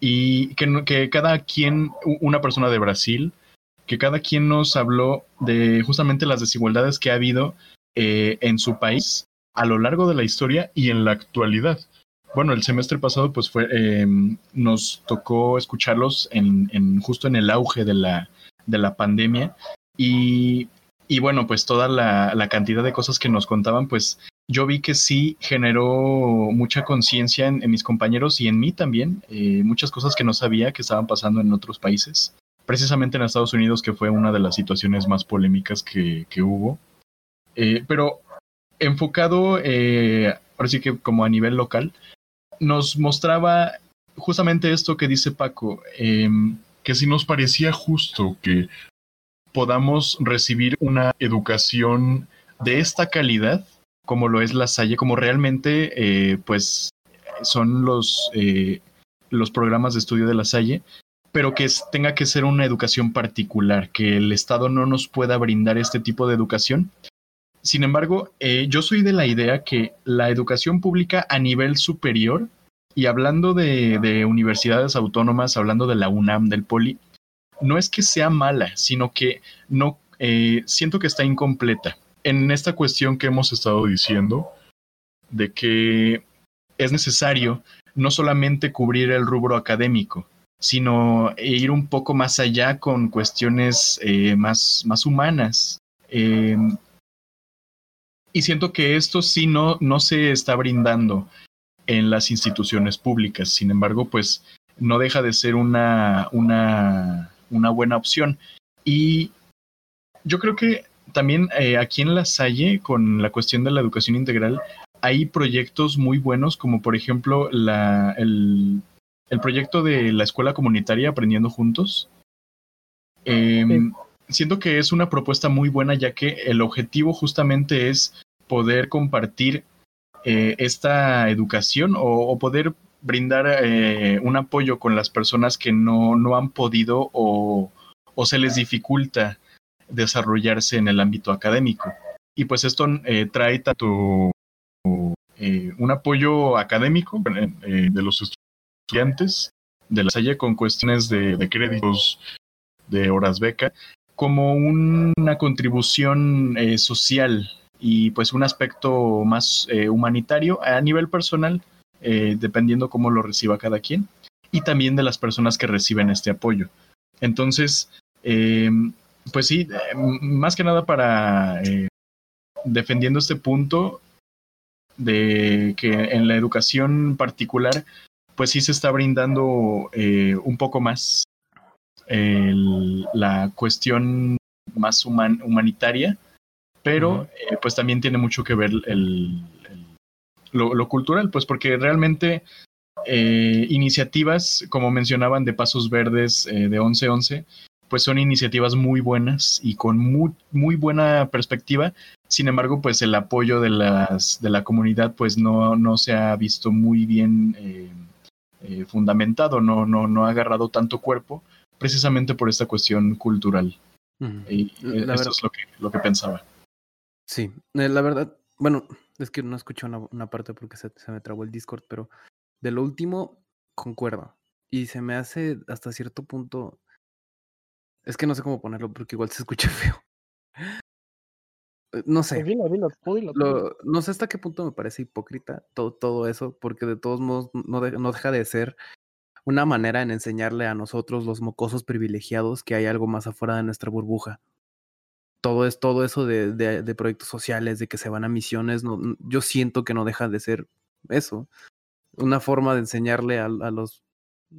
y que, cada quien, una persona de Brasil, que cada quien nos habló de justamente las desigualdades que ha habido eh, en su país a lo largo de la historia y en la actualidad. Bueno, el semestre pasado pues fue, eh, nos tocó escucharlos en, en- justo en el auge de la, de la pandemia y, y bueno, pues toda la cantidad de cosas que nos contaban, pues yo vi que sí generó mucha conciencia en, mis compañeros y en mí también, eh, muchas cosas que no sabía que estaban pasando en otros países, precisamente en Estados Unidos, que fue una de las situaciones más polémicas que, que hubo. Eh, pero enfocado, eh, ahora sí que como a nivel local, nos mostraba justamente esto que dice Paco, em, que si nos parecía justo que podamos recibir una educación de esta calidad, como lo es la Salle, como realmente eh, pues son los, eh, los programas de estudio de la Salle, pero que tenga que ser una educación particular, que el Estado no nos pueda brindar este tipo de educación. Sin embargo, eh, yo soy de la idea que la educación pública a nivel superior, y hablando de, de universidades autónomas, hablando de la UNAM, del POLI, no es que sea mala, sino que no eh, siento que está incompleta en esta cuestión que hemos estado diciendo de que es necesario no solamente cubrir el rubro académico, sino ir un poco más allá con cuestiones eh, más, más humanas. Eh, y siento que esto sí no, no se está brindando en las instituciones públicas. Sin embargo, pues no deja de ser una, una, una buena opción. Y yo creo que también eh, aquí en La Salle, con la cuestión de la educación integral, hay proyectos muy buenos, como por ejemplo la, el, el proyecto de la escuela comunitaria Aprendiendo Juntos. Eh, Sí. Siento que es una propuesta muy buena, ya que el objetivo justamente es poder compartir eh, esta educación o, o poder brindar eh, un apoyo con las personas que no, no han podido o, o se les dificulta desarrollarse en el ámbito académico. Y pues esto eh, trae tanto eh, un apoyo académico eh, de los estudiantes de la Salle con cuestiones de, de créditos, de horas beca, como una contribución social y pues un aspecto más humanitario a nivel personal, dependiendo cómo lo reciba cada quien, y también de las personas que reciben este apoyo. Entonces, pues sí, eh, más que nada para eh, defendiendo este punto de que en la educación particular, pues sí se está brindando eh, un poco más el- la cuestión más human- humanitaria, pero eh, pues también tiene mucho que ver el, el- lo, lo cultural, pues porque realmente eh, iniciativas, como mencionaban, de Pasos Verdes, de 1111, pues son iniciativas muy buenas y con muy, muy buena perspectiva. Sin embargo, pues el apoyo de, las, de la comunidad pues no, no se ha visto muy bien eh, eh, fundamentado, no, no, no ha agarrado tanto cuerpo, precisamente por esta cuestión cultural. Ujú. Y eh, La verdad- es lo que, lo que pensaba. Sí, la verdad, bueno, es que no escuché una, una parte porque se, se me trabó el Discord, pero de lo último concuerdo. Y se me hace hasta cierto punto. Es que no sé cómo ponerlo porque igual se escucha feo. No sé. Pues dilo, dilo, tú dilo, tú dilo. Lo- no sé hasta qué punto me parece hipócrita todo, todo eso, porque de todos modos no, de- no deja de ser una manera en enseñarle a nosotros, los mocosos privilegiados, que hay algo más afuera de nuestra burbuja. Todo, es, todo eso de, de- de proyectos sociales, de que se van a misiones, no, yo siento que no deja de ser eso. Una forma de enseñarle a, a los,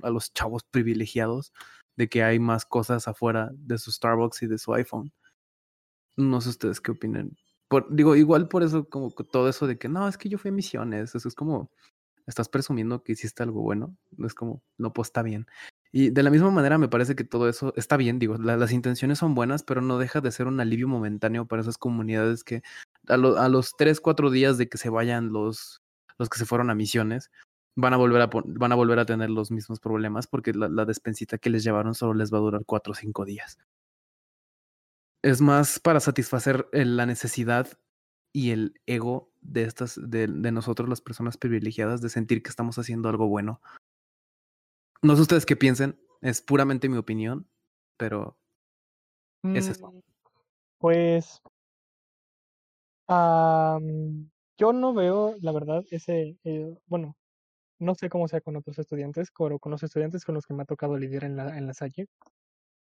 a los chavos privilegiados de que hay más cosas afuera de su Starbucks y de su iPhone. No sé ustedes qué opinan. Por, digo, igual por eso, como todo eso de que no, es que yo fui a misiones, eso es como, estás presumiendo que hiciste algo bueno, es como, no, pues está bien. Y de la misma manera me parece que todo eso está bien, digo, la- las intenciones son buenas, pero no deja de ser un alivio momentáneo para esas comunidades que a, lo- a los tres, cuatro días de que se vayan los, los que se fueron a misiones, van a volver a, van a, volver a tener los mismos problemas porque la, despensita que les llevaron solo les va a durar cuatro o cinco días es más para satisfacer la necesidad y el ego de estas, de, nosotros las personas privilegiadas, de sentir que estamos haciendo algo bueno. No sé ustedes qué piensen, es puramente mi opinión, pero es eso. Mm, Pues, yo no veo, la verdad, ese, eh, bueno, no sé cómo sea con otros estudiantes, pero con los estudiantes con los que me ha tocado lidiar en la, en la Salle,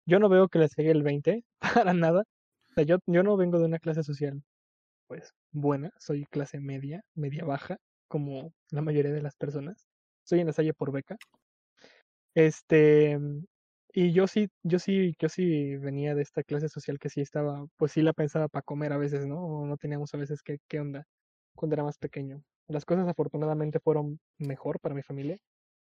yo no veo que les llegue el 20, para nada. O sea, yo, yo no vengo de una clase social, pues, buena, soy clase media, media baja, como la mayoría de las personas. Soy en la Salle por beca. Este, y yo sí, yo sí, yo sí venía de esta clase social que sí estaba, pues sí la pensaba para comer a veces, ¿no? O no teníamos a veces qué, qué onda cuando era más pequeño. Las cosas afortunadamente fueron mejor para mi familia,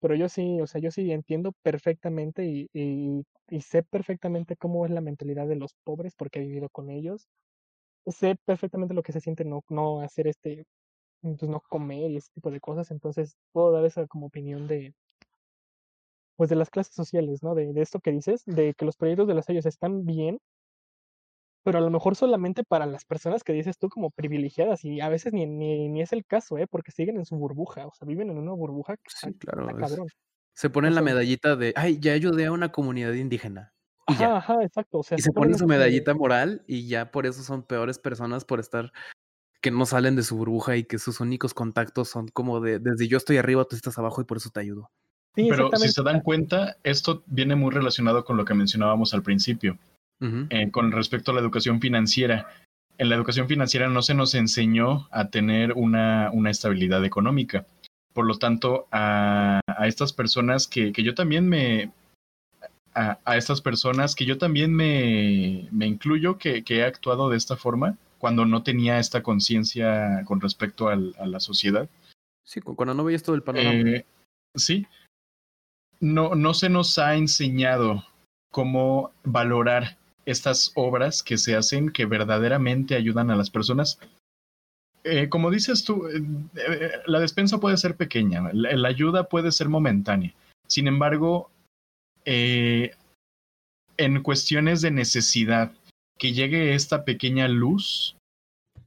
pero yo sí, o sea, yo sí entiendo perfectamente y, y, y sé perfectamente cómo es la mentalidad de los pobres porque he vivido con ellos. Sé perfectamente lo que se siente no, no hacer este, pues no comer y ese tipo de cosas, entonces puedo dar esa como opinión de, pues de las clases sociales, ¿no? De, de esto que dices, de que los proyectos de las ellos están bien, pero a lo mejor solamente para las personas que dices tú como privilegiadas, y a veces ni, ni, ni es el caso, ¿eh? Porque siguen en su burbuja, o sea, viven en una burbuja que está, sí, claro. está es- cabrón. se ponen O la medallita de, ay, ya ayudé a una comunidad indígena. Y Ajá, ya. ajá, exacto. O sea, Y se ponen ponen su medallita moral y ya por eso son peores personas por estar que no salen de su burbuja y que sus únicos contactos son como de desde yo estoy arriba, tú estás abajo y por eso te ayudo. Sí, Pero si se dan cuenta, esto viene muy relacionado con lo que mencionábamos al principio. Eh, con respecto a la educación financiera. En la educación financiera no se nos enseñó a tener una, una estabilidad económica. Por lo tanto, a, a estas personas que, que yo también me... A, a estas personas que yo también me, me incluyo, que, que he actuado de esta forma, cuando no tenía esta conciencia con respecto al- a la sociedad. Sí, cu- cuando no veías todo el panorama. Eh, sí. No, no se nos ha enseñado cómo valorar estas obras que se hacen que verdaderamente ayudan a las personas. Eh, como dices tú, eh, eh, la despensa puede ser pequeña, la, ayuda puede ser momentánea. Sin embargo, en cuestiones de necesidad, que llegue esta pequeña luz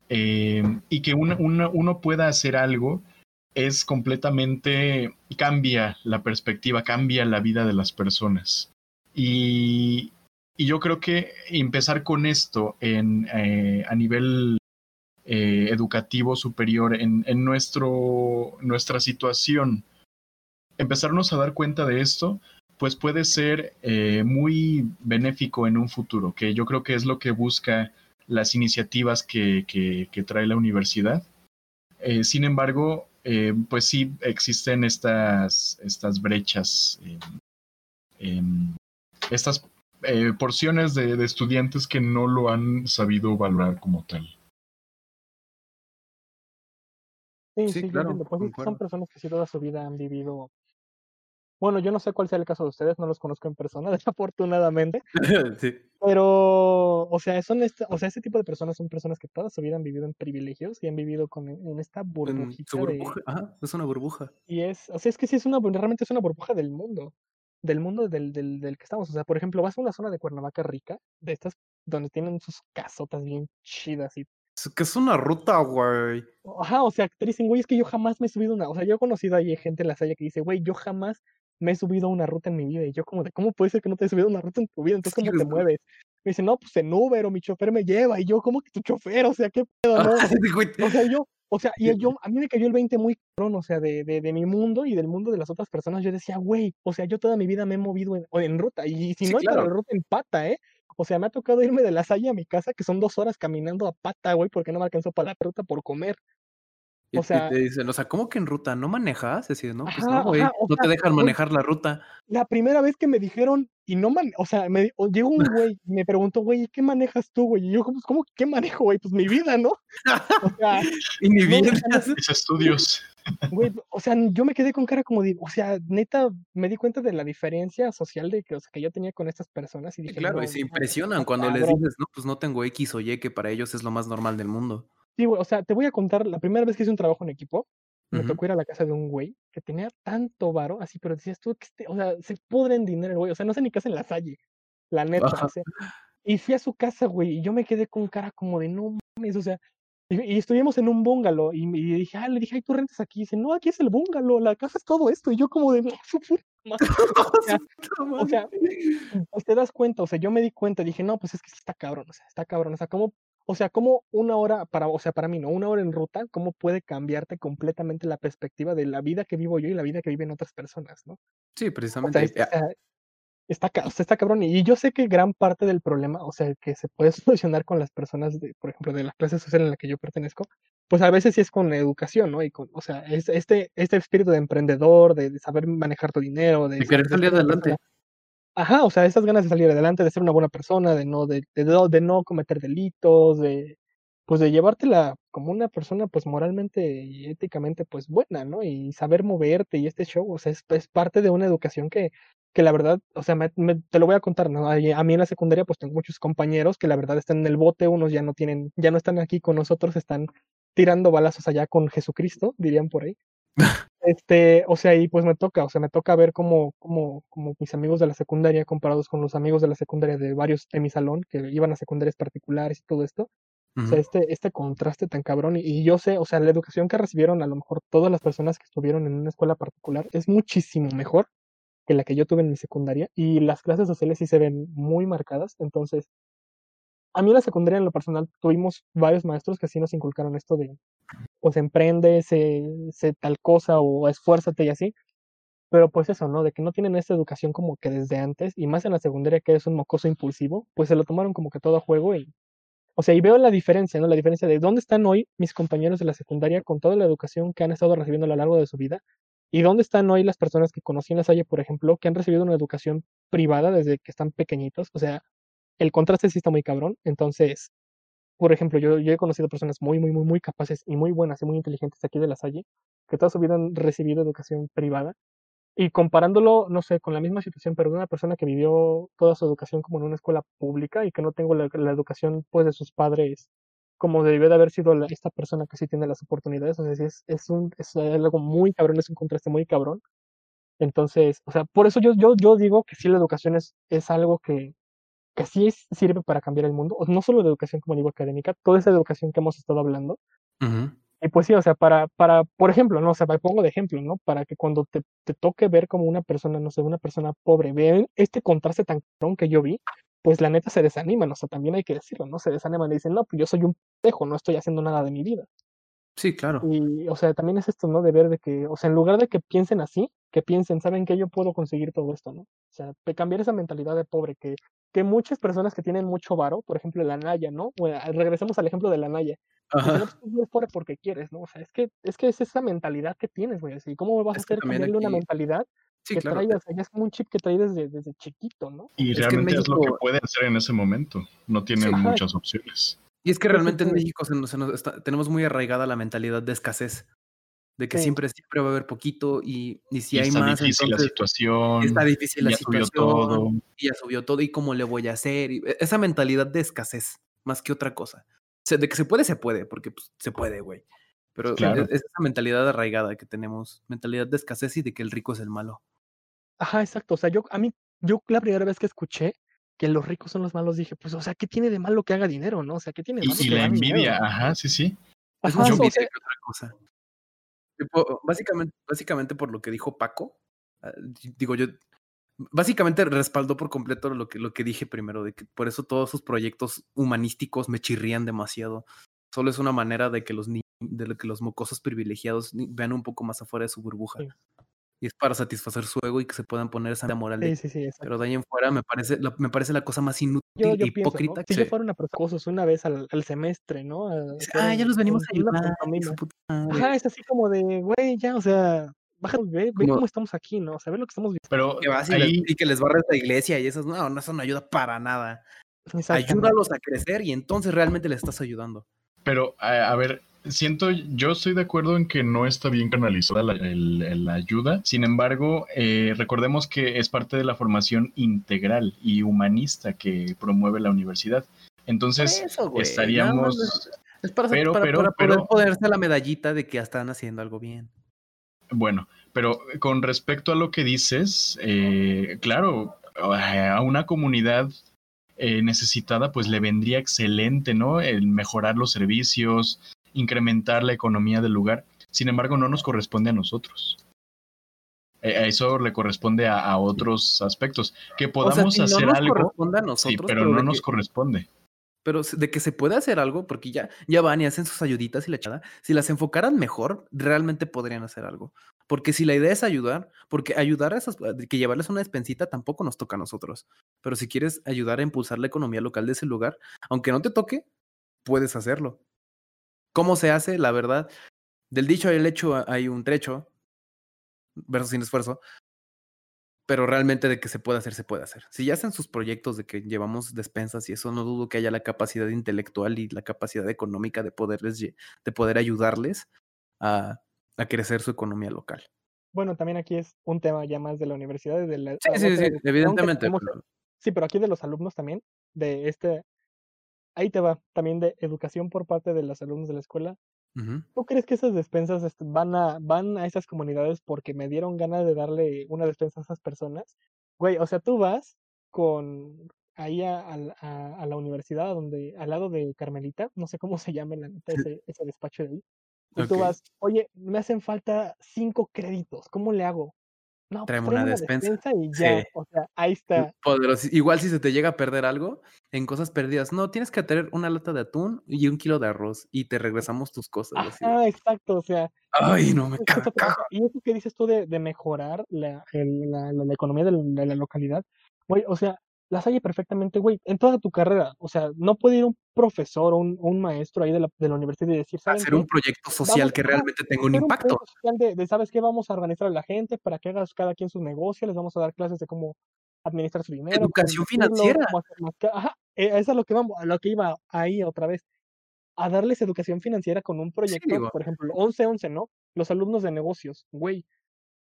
y que uno pueda hacer algo es completamente, cambia la perspectiva, cambia la vida de las personas. Y, y yo creo que empezar con esto en, eh, a nivel eh, educativo superior, en, en nuestro, nuestra situación, empezarnos a dar cuenta de esto, pues puede ser eh, muy benéfico en un futuro, que yo creo que es lo que busca las iniciativas que, que, que trae la universidad. Sin embargo, pues sí existen estas, estas brechas, estas eh, porciones de, de estudiantes que no lo han sabido valorar como tal. Sí, Sí, sí, yo claro, entiendo. Pues son personas que sí toda su vida han vivido, Bueno, yo no sé cuál sea el caso de ustedes, no los conozco en persona, desafortunadamente. sí. Pero, o sea, son este, o sea, ese tipo de personas son personas que toda su vida han vivido en privilegios y han vivido con en esta En burbujita su de, burbuja. Ajá, es una burbuja. y es, o sea, es que sí es una, realmente es una burbuja del mundo, del mundo del, del, del que estamos. O sea, por ejemplo, vas a una zona de Cuernavaca rica, de estas donde tienen sus casotas bien chidas y, Es que es una ruta, güey. ajá, o sea, te dicen, güey, es que yo jamás me he subido una, o sea, yo he conocido ahí gente en la Salle que dice, güey, yo jamás me he subido una ruta en mi vida. Y yo como de, ¿cómo puede ser que no te hayas subido una ruta en tu vida? Entonces, Sí, ¿cómo te es- mueves? Me dice, no, pues en Uber o mi chofer me lleva. Y yo, ¿cómo que tu chofer? O sea, ¿qué pedo, no? O sea, yo, o sea, y yo, a mí me cayó el 20 muy cabrón, o sea, de, de, de mi mundo y del mundo de las otras personas. Yo decía, güey, o sea, yo toda mi vida me he movido en, o en ruta, y si Sí, no claro. la ruta en pata, ¿eh? O sea, me ha tocado irme de la Salle a mi casa, que son dos horas caminando a pata, güey, porque no me alcanzó para la ruta por comer. Y, O y sea- te dicen, o sea, ¿cómo que en ruta? ¿No manejas? Así de, no, pues Ajá, no, güey. No te dejan manejar la ruta. La primera vez que me dijeron, y no man, o sea, me, o llegó un güey y me preguntó, güey, ¿y qué manejas tú, güey? Y yo, ¿cómo, cómo que qué manejo, güey? Pues mi vida, ¿no? O sea, Y sea, no, Mis estudios. Güey, o sea, yo me quedé con cara como de, o sea, neta, me di cuenta de la diferencia social de que, o sea, que yo tenía con estas personas y dije, claro, no, y se impresionan cuando les cabrón". dices, no, pues no tengo X o Y, que para ellos es lo más normal del mundo. Sí, güey, o sea, te voy a contar, la primera vez que hice un trabajo en equipo, me tocó ir a la casa de un güey que tenía tanto varo, así, pero decías tú, que este, o sea, se pudre en dinero el güey, o sea, no sé ni qué hace en la Salle, la neta, Ajá. o sea, y fui a su casa, güey, y yo me quedé con cara como de, no mames, o sea, y, y estuvimos en un bungalow, y, y dije, ah, le dije, ay, tú rentas aquí, y dice, no, aquí es el bungalow, la casa es todo esto, y yo como de, no, su puta madre, o sea, o sea, pues te das cuenta, o sea, yo me di cuenta, dije, no, pues es que está cabrón, o sea, está cabrón, o sea, cómo, o sea, cómo una hora para, o sea, para mí, ¿no? Una hora en ruta, cómo puede cambiarte completamente la perspectiva de la vida que vivo yo y la vida que viven otras personas, ¿no? Sí, precisamente. es- eh, o sea, está, ca- o sea, está cabrón, y yo sé que gran parte del problema, o sea, que se puede solucionar con las personas, de, por ejemplo, de la clase social en la que yo pertenezco, pues a veces sí es con educación, ¿no? Y con, o sea, es, este, este espíritu de emprendedor, de, de saber manejar tu dinero, de, De querer salir adelante. persona- Ajá, o sea, esas ganas de salir adelante, de ser una buena persona, de no, de, de, no- cometer delitos, de, pues de llevártela como una persona, pues moralmente y éticamente, pues buena, ¿no? Y saber moverte y este show, o sea, es, parte de una educación que, que la verdad, o sea, me- te lo voy a contar, ¿no? A, a mí en la secundaria, pues tengo muchos compañeros que la verdad están en el bote, unos ya no tienen, ya no están aquí con nosotros, están tirando balazos allá con Jesucristo, dirían por ahí. Este, o sea, y pues me toca, o sea, me toca ver cómo, cómo, cómo mis amigos de la secundaria comparados con los amigos de la secundaria de varios en mi salón que iban a secundarias particulares y todo esto. O sea, este, este contraste tan cabrón. Y, y yo sé, o sea, la educación que recibieron a lo mejor todas las personas que estuvieron en una escuela particular es muchísimo mejor que la que yo tuve en mi secundaria. Y las clases sociales sí se ven muy marcadas. Entonces, a mí en la secundaria, en lo personal, tuvimos varios maestros que sí nos inculcaron esto de, pues emprende, sé, sé tal cosa o esfuérzate y así. Pero pues eso, ¿no? De que no tienen esta educación como que desde antes, y más en la secundaria que es un mocoso impulsivo, pues se lo tomaron como que todo a juego y, o sea, y veo la diferencia, ¿no? La diferencia de dónde están hoy mis compañeros de la secundaria con toda la educación que han estado recibiendo a lo largo de su vida, y dónde están hoy las personas que conocí en la Salle, por ejemplo, que han recibido una educación privada desde que están pequeñitos, o sea, el contraste sí está muy cabrón, entonces, por ejemplo, yo, yo he conocido personas muy, muy, muy, muy capaces y muy buenas y muy inteligentes aquí de la Salle, que toda su vida han recibido educación privada, y comparándolo, no sé, con la misma situación, pero de una persona que vivió toda su educación como en una escuela pública y que no tengo la, la educación pues de sus padres como debió de haber sido la- esta persona que sí tiene las oportunidades, o sea, sí es, es, un, es algo muy cabrón, es un contraste muy cabrón. Entonces, o sea, por eso yo, yo, yo digo que sí la educación es, es algo que, que sí sirve para cambiar el mundo, o no solo la educación como digo académica, toda esa educación que hemos estado hablando, y pues sí, o sea, para, para, por ejemplo, no, o sea, me pongo de ejemplo, ¿no? Para que cuando te, te toque ver como una persona, no sé, una persona pobre, vean este contraste tan cabrón que yo vi, pues la neta se desaniman, o sea, también hay que decirlo, ¿no? Se desaniman y dicen, no, pues yo soy un pejo, no estoy haciendo nada de mi vida. Sí, claro. Y, o sea, también es esto, ¿no? De ver de que, o sea, en lugar de que piensen así, que piensen, ¿saben qué? Yo puedo conseguir todo esto, ¿no? O sea, de cambiar esa mentalidad de pobre, que, que muchas personas que tienen mucho varo, por ejemplo, la Naya, ¿no? Bueno, regresemos al ejemplo de la Naya. No, Ajá. pues, pobre porque quieres, ¿no? O sea, es que, es que es esa mentalidad que tienes, güey. Así, ¿cómo vas a Es que hacer cambiarle una mentalidad Sí, que claro. trae, o sea, ya es como un chip que trae desde, desde chiquito, ¿no? Y Es que en realmente es lo que pueden hacer en ese momento. No tienen Ajá. muchas opciones. Y es que realmente en. México se nos- se nos está- tenemos muy arraigada la mentalidad de escasez. De que Sí. siempre, siempre va a haber poquito y, y si Y hay está más, difícil la entonces situación. está difícil la ya subió situación. todo. y ya subió todo y cómo le voy a hacer. y e- esa mentalidad de escasez, más que otra cosa. O sea, de que se puede, se puede, porque pues, se puede, güey. Pero Claro. es, es esa mentalidad arraigada que tenemos, mentalidad de escasez y de que el rico es el malo. Ajá, exacto. O sea, yo, a mí, yo la primera vez que escuché que los ricos son los malos, dije, pues, o sea, ¿qué tiene de malo que haga dinero, no? O sea, ¿qué tiene de malo Y, que la dinero? envidia, ajá, sí, sí. Es Ajá, más o sea, que otra cosa. Tipo, básicamente, básicamente por lo que dijo Paco, ah, di- digo yo, básicamente respaldó por completo lo que, lo que dije primero, de que por eso todos sus proyectos humanísticos me chirrían demasiado. Solo es una manera de que los ni- de que los mocosos privilegiados vean un poco más afuera de su burbuja. Sí. Y es para satisfacer su ego y que se puedan poner esa moral de sí, sí, sí, pero de ahí en fuera me parece, la- me parece la cosa más inútil Yo, e yo pienso, ¿no? hipócrita Si que yo fuera una persona una vez al, al semestre, ¿no? A ah, ya los venimos a ayudar. Ajá, es así como de, güey, ya, o sea, baja, ve, ve cómo estamos aquí, ¿no? O sea, ve lo que estamos viendo. Pero que vas y, les- ahí, y que les barres la iglesia y esas, no, no, eso no ayuda para nada. Ayúdalos a crecer y entonces realmente les estás ayudando. pero a, a ver, siento, yo estoy de acuerdo en que no está bien canalizada la, el- el- la ayuda. Sin embargo, eh, recordemos que es parte de la formación integral y humanista que promueve la universidad. Entonces, eso, güey, estaríamos... más Es para, Pero, para- pero, para poder pero- ponerse la medallita de que ya están haciendo algo bien. Bueno, pero con respecto a lo que dices, eh, claro, a una comunidad eh, necesitada, pues le vendría excelente, ¿no? El mejorar los servicios, incrementar la economía del lugar. Sin embargo, no nos corresponde a nosotros. Eh, a eso le corresponde a, a otros aspectos. Que O sea, podamos si no hacer nos algo, corresponde a sí, nosotros, pero no nos corresponde. pero de que se puede hacer algo, porque ya, ya van y hacen sus ayuditas y la echada, si las enfocaran mejor, realmente podrían hacer algo. Porque si la idea es ayudar, porque ayudar a esas, que llevarles una despensita tampoco nos toca a nosotros. Pero si quieres ayudar a impulsar la economía local de ese lugar, aunque no te toque, puedes hacerlo. ¿Cómo se hace? La verdad, del dicho al hecho hay un trecho, verso sin esfuerzo, pero realmente de que se puede hacer, se puede hacer. Si ya hacen sus proyectos de que llevamos despensas y eso, no dudo que haya la capacidad intelectual y la capacidad económica de poderles, de poder ayudarles a, a crecer su economía local. Bueno, también aquí es un tema ya más de la universidad y de la Sí, sí, sí, evidentemente. tenemos pero- Sí, pero aquí de los alumnos también, de este, ahí te va, también de educación por parte de los alumnos de la escuela. Ujú. ¿Tú crees que esas despensas van a, van a esas comunidades porque me dieron ganas de darle una despensa a esas personas? Güey, o sea, tú vas con ahí a, al- a- a la universidad donde, al lado de Carmelita, no sé cómo se llama la neta ese, ese despacho de ahí. Y tú Ok. vas, oye, me hacen falta cinco créditos, ¿cómo le hago? No, pues tráeme una una despensa. despensa y ya, Sí. o sea, ahí está. Poderosi- Igual si se te llega a perder algo en cosas perdidas, no, tienes que tener una lata de atún y un kilo de arroz y te regresamos tus cosas. Ajá, exacto, o sea, Ay, no me pasa. Y eso que dices tú de, de mejorar la, el- la, la- la economía de la, localidad, güey, o sea, las hay perfectamente, güey, en toda tu carrera. O sea, no puede ir un profesor o un, un maestro ahí de la, de la universidad y decir, ¿saben Hacer qué? un proyecto social Vamos- que realmente tenga un impacto. proyecto social de, de, ¿sabes qué? Vamos a organizar a la gente para que hagas cada quien sus negocios, les vamos a dar clases de cómo administrar su dinero. Educación financiera. Ajá, eh, eso es lo que vamos, a lo que iba ahí otra vez. A darles educación financiera con un proyecto, por ejemplo, 11-11, ¿no? Los alumnos de negocios, güey,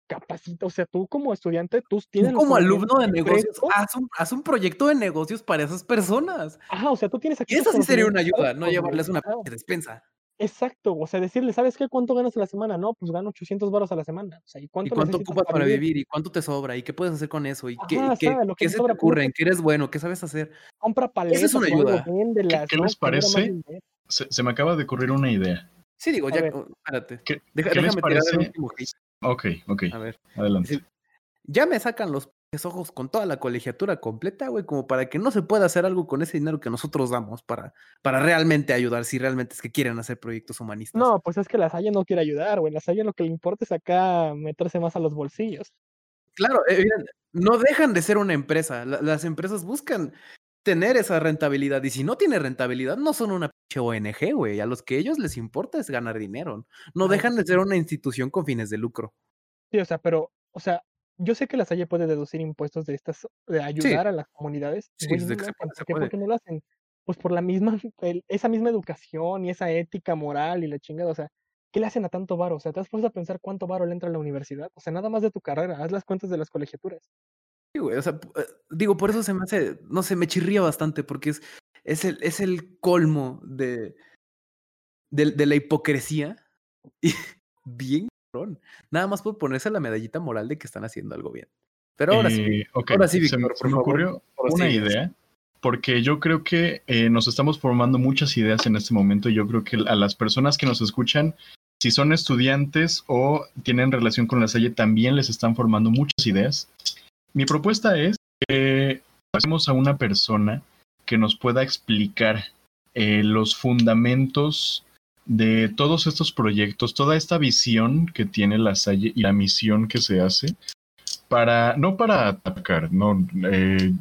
capacita, o sea, tú como estudiante, tú tienes Tú como alumno de negocios, haz un, haz un proyecto de negocios para esas personas. Ajá, o sea, tú tienes aquí Y eso sí sería una ayuda, no llevarles una despensa. Exacto, o sea, decirle, ¿sabes qué? ¿Cuánto ganas a la semana? No, pues gano 800 baros a la semana. O sea, ¿y ¿Y cuánto, cuánto necesitas ocupas para vivir? ¿Y cuánto te sobra? ¿Y qué puedes hacer con eso? ¿Y qué, Ajá, qué, sabe, lo que qué se te ocurre? te- ¿En qué eres bueno? ¿Qué sabes hacer? Compra paletas una o algo, ayuda. véndelas, qué ¿no? les parece? Se, se me acaba de ocurrir una idea. Sí, digo, A ya, ver. espérate. ¿Qué, Deja- qué les déjame tirar el parece? último hate. Ok, ok, A ver. adelante. Ya me sacan los ojos con toda la colegiatura completa, güey, como para que no se pueda hacer algo con ese dinero que nosotros damos para, para realmente ayudar, si realmente es que quieren hacer proyectos humanistas. No, pues es que la Salle no quiere ayudar, güey. La Salle lo que le importa es acá meterse más a los bolsillos. Claro, eh, miren, no dejan de ser una empresa. la- las empresas buscan tener esa rentabilidad y si no tiene rentabilidad, no son una pinche ONG, güey. A los que ellos les importa es ganar dinero. No dejan de ser una institución con fines de lucro. Sí, o sea, pero, o sea, yo sé que la Salle puede deducir impuestos de estas, de ayudar a las comunidades. Sí, güey, desde que se puede. ¿Por qué no lo hacen? Pues por la misma, el- esa misma educación y esa ética moral y la chingada, o sea, ¿qué le hacen a tanto varo? O sea, ¿te has puesto a pensar cuánto varo le entra a la universidad? O sea, nada más de tu carrera, haz las cuentas de las colegiaturas. Sí, güey, o sea, p- eh, digo, por eso se me hace, no sé, me chirría bastante porque es, es, el, es el colmo de, de, de la hipocresía y bien cabrón. Nada más por ponerse la medallita moral de que están haciendo algo bien. Pero ahora sí, Eh, ahora sí, se, me- se me ocurrió una idea, porque yo creo que eh, nos estamos formando muchas ideas en este momento y yo creo que a las personas que nos escuchan, si son estudiantes o tienen relación con la Salle, también les están formando muchas ideas. Mi propuesta es que pasemos a una persona que nos pueda explicar eh, los fundamentos de todos estos proyectos, toda esta visión que tiene la Salle y la misión que se hace para, no para atacar, no, eh,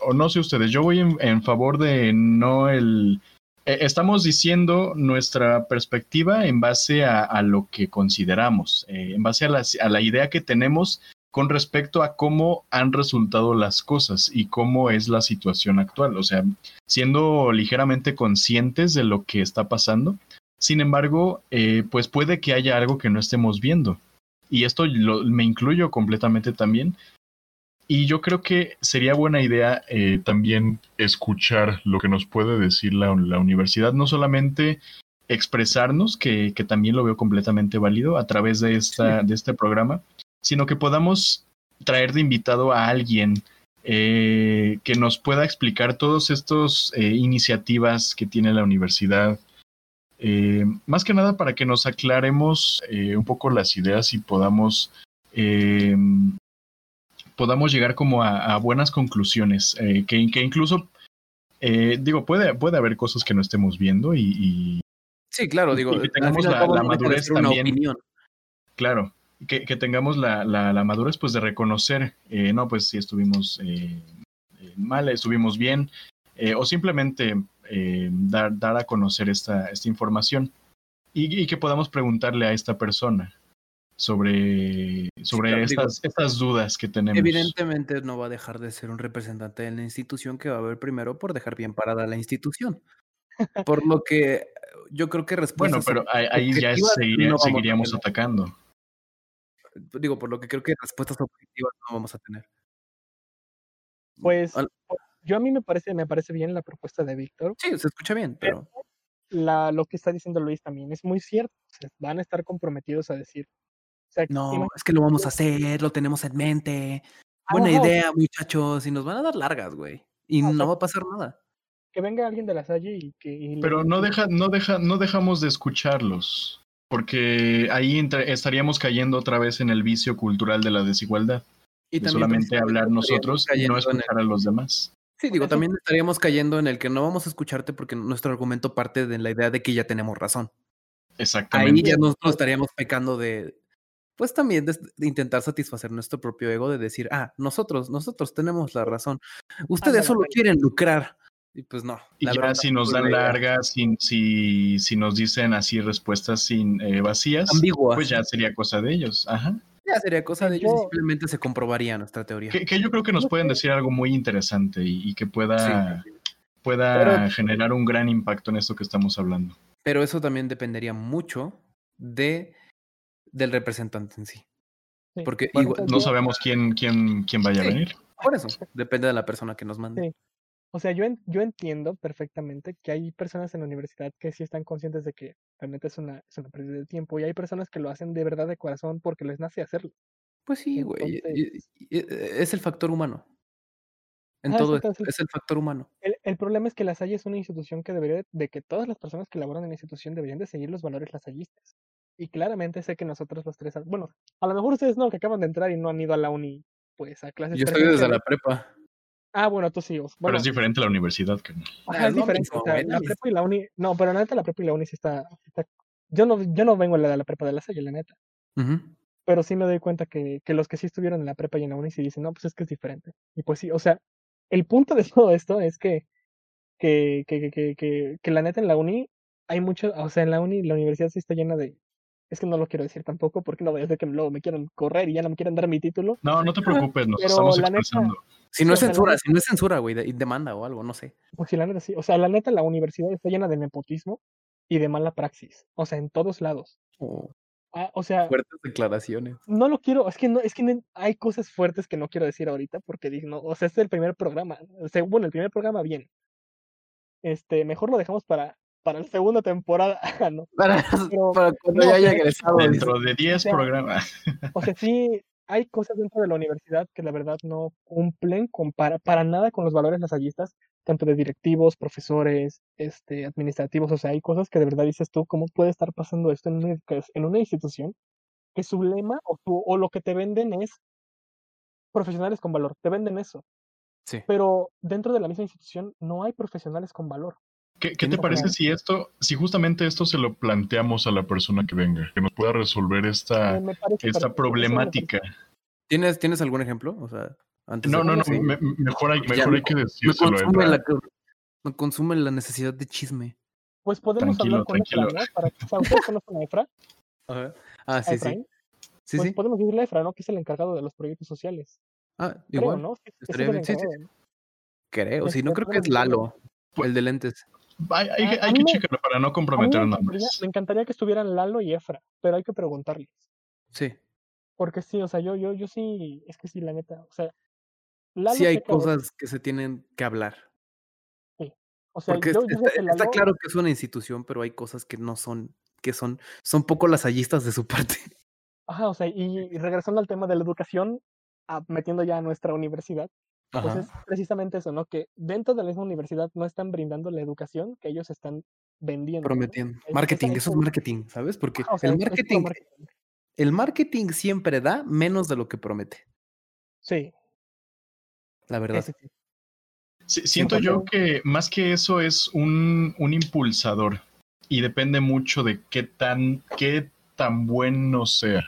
o no sé ustedes, yo voy en, favor de no el, eh, estamos diciendo nuestra perspectiva en base a, a lo que consideramos, eh, en base a, las- a la idea que tenemos con respecto a cómo han resultado las cosas y cómo es la situación actual, o sea, siendo ligeramente conscientes de lo que está pasando. Sin embargo, eh, pues puede que haya algo que no estemos viendo y esto lo- me incluyo completamente también. Y yo creo que sería buena idea eh, También escuchar lo que nos puede decir la, la universidad, no solamente expresarnos, que, que también lo veo completamente válido a través de, esta, de este programa, sino que podamos traer de invitado a alguien eh, que nos pueda explicar todas estas iniciativas que tiene la universidad. Eh, más que nada para que nos aclaremos eh, un poco las ideas y podamos eh, podamos llegar como a, a buenas conclusiones, eh, que, que incluso, eh, digo, puede, puede haber cosas que no estemos viendo y, y Sí, claro, y digo, que tengamos y al la- la madurez también. opinión. claro, que, que tengamos la, la, la madurez pues de reconocer, eh, no, pues si estuvimos eh, eh, mal, estuvimos bien, eh, o simplemente eh, dar, dar a conocer esta, esta información y, y que podamos preguntarle a esta persona sobre, sobre claro, digo, estas, estas dudas que tenemos. Evidentemente no va a dejar de ser un representante de la institución que va a ver primero por dejar bien parada la institución. Por lo que yo creo que Bueno, respuestas pero ahí, ahí ya seguiría- no seguiríamos atacando. Digo, por lo que creo que respuestas objetivas no vamos a tener. Pues Al- yo a mí me parece, me parece bien la propuesta de Víctor. sí, se escucha bien, pero La, lo que está diciendo Luis también es muy cierto. o sea, van a estar comprometidos a decir. O sea, no, es que lo vamos a hacer, lo tenemos en mente. Buena Ajá, o sea, idea, muchachos, y nos van a dar largas, güey. Y Ah, no va a pasar nada. que venga alguien de la Salle y que. y le- Pero no deja, no deja, no dejamos de escucharlos. Porque ahí estaríamos cayendo otra vez en el vicio cultural de la desigualdad. Y de también solamente hablar nosotros y no el- escuchar a los demás. Sí, digo, también estaríamos cayendo en el que no vamos a escucharte porque nuestro argumento parte de la idea de que ya tenemos razón. Ahí Exactamente. ya nosotros estaríamos pecando de, pues también de, de intentar satisfacer nuestro propio ego, de decir, ah, nosotros, nosotros tenemos la razón. Ustedes solo ándale. quieren lucrar. Y pues no. Y ya si nos dan largas, si, si, si nos dicen así respuestas sin eh, vacías, ambiguas, pues ya sería cosa de ellos. Ajá. ya sería cosa de ellos y Yo- simplemente se comprobaría nuestra teoría. Que, que yo creo que nos pueden decir algo muy interesante y, y que pueda, Sí. pueda Pero- generar un gran impacto en esto que estamos hablando. Pero eso también dependería mucho de del representante en sí. Sí. Porque Bueno, igual- No sabemos quién, quién, quién vaya Sí. a venir. por eso, depende de la persona que nos mande. O sea, yo, en- yo entiendo perfectamente que hay personas en la universidad que sí están conscientes de que realmente es una, es una pérdida de tiempo y hay personas que lo hacen de verdad de corazón porque les nace hacerlo. Pues sí, güey. Entonces- y- Es el factor humano. En Ajá, todo sí. es el factor humano. El, el problema es que la Salle es una institución que debería, de que todas las personas que laboran en la institución deberían de seguir los valores lasallistas. Y claramente sé que nosotros los tres, bueno, a lo mejor ustedes no, que acaban de entrar y no han ido a la uni, pues a clases Yo estoy desde la prepa. Ah, bueno, tú sí. os- Pero Bueno, es diferente la universidad, que ajá, Ah, es lo diferente. mismo, o sea, güey, la prepa y la uni, no, pero la neta la prepa y la uni sí está, yo no, yo no vengo de la prepa de la Salle, la neta. Pero sí me doy cuenta que, que los que sí estuvieron en la prepa y en la uni sí dicen, no, pues es que es diferente. Y pues sí, o sea, el punto de todo esto es que, que, que, que, que, que, que la neta en la uni hay mucho, o sea, en la uni, la universidad sí está llena de, es que no lo quiero decir tampoco, porque no voy a hacer que luego me quieran correr y ya no me quieran dar mi título. No, no te preocupes, nos Pero estamos la neta- expresando. Si no es censura, neta- si no es censura, güey, y demanda o algo, no sé. Pues sí, la neta sí. O sea, la neta la universidad está llena de nepotismo y de mala praxis. O sea, en todos lados. Oh, Ah, o sea, fuertes declaraciones. no lo quiero, es que no, es que no- hay cosas fuertes que no quiero decir ahorita porque no, o sea, este es el primer programa. O sea, bueno, el primer programa bien. Este, mejor lo dejamos para, para la segunda temporada, ¿no? Para, Pero- para cuando no, ya haya pero- egresado. Dentro de 10 sea, programas. O sea, sí, hay cosas dentro de la universidad que la verdad no cumplen con para, para nada con los valores lasallistas, tanto de directivos, profesores, este, administrativos. O sea, hay cosas que de verdad dices tú, ¿cómo puede estar pasando esto en una, en una institución que su lema o, su- o lo que te venden es profesionales con valor? Te venden eso. Sí. Pero dentro de la misma institución no hay profesionales con valor. ¿Qué, te parece si esto, si justamente esto se lo planteamos a la persona que venga, que nos pueda resolver esta, Eh, me esta me problemática? ¿Tienes, ¿Tienes algún ejemplo? O sea, antes No, de- no, no, Sí. me- mejor hay, Ya, mejor hay que Me decírselo. a consume, Efra. la, me consume la necesidad de chisme. Pues podemos Tranquilo, hablar con Efra, tranquilo. ¿no? Para, o sea, ¿ustedes conocen a Efra? Ah, ¿A sí, sí. Pues sí. podemos decirle a Efra, ¿no? Que es el encargado de los proyectos sociales. Ah, Creo, igual. ¿no? Sí, es el. Sí, ¿no? Creo. Sí, no Este, creo que es Lalo, el de lentes. Hay, hay que- hay me- checarlo para no comprometer me encantaría, nombres. me encantaría que estuvieran Lalo y Efra, pero hay que preguntarles. Sí. Porque sí, o sea, yo, yo, yo sí, es que sí, la neta, o sea, Lalo Sí hay cosas que se tienen que hablar. o sea, Porque yo, es- yo sé está, claro que es una institución, pero hay cosas que no son, que son, son poco lasallistas de su parte. Ajá, o sea, y, y regresando al tema de la educación, a- metiendo ya a nuestra universidad, pues Ajá. es precisamente eso, ¿no? Que dentro de la misma universidad no están brindando la educación que ellos están vendiendo. Prometiendo. Marketing, es- eso es marketing, ¿sabes? Porque Ajá, o sea, el es puro marketing, marketing. el marketing siempre da menos de lo que promete, Sí, la verdad. sí, sí. Sí, siento yo que más que eso es un, un impulsador y depende mucho de qué tan, qué tan bueno sea.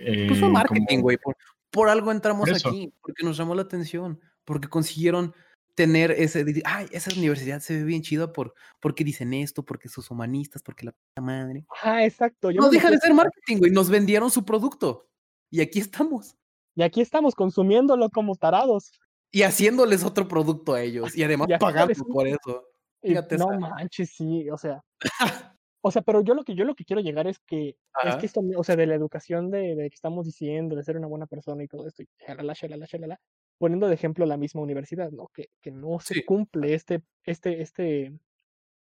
Eh, Pues fue marketing, como- güey. Por, por algo entramos eso. aquí, porque nos llamó la atención, porque consiguieron tener ese, ay, esa universidad se ve bien chida por, porque dicen esto, porque sus humanistas, porque la puta madre. Ajá, exacto. yo No deja de ser marketing, güey. Nos vendieron su producto. Y aquí estamos. Y aquí estamos consumiéndolo como tarados. Y haciéndoles otro producto a ellos. Y además pagando por eso. Fíjate no esa- manches, sí, o sea. o sea, pero yo lo que yo lo que quiero llegar es que es Ajá. que esto, o sea, de la educación de, de que estamos diciendo, de ser una buena persona y todo esto, y shalala, shalala, shalala, poniendo de ejemplo la misma universidad, ¿no? Que, que no se Sí. cumple este, este, este,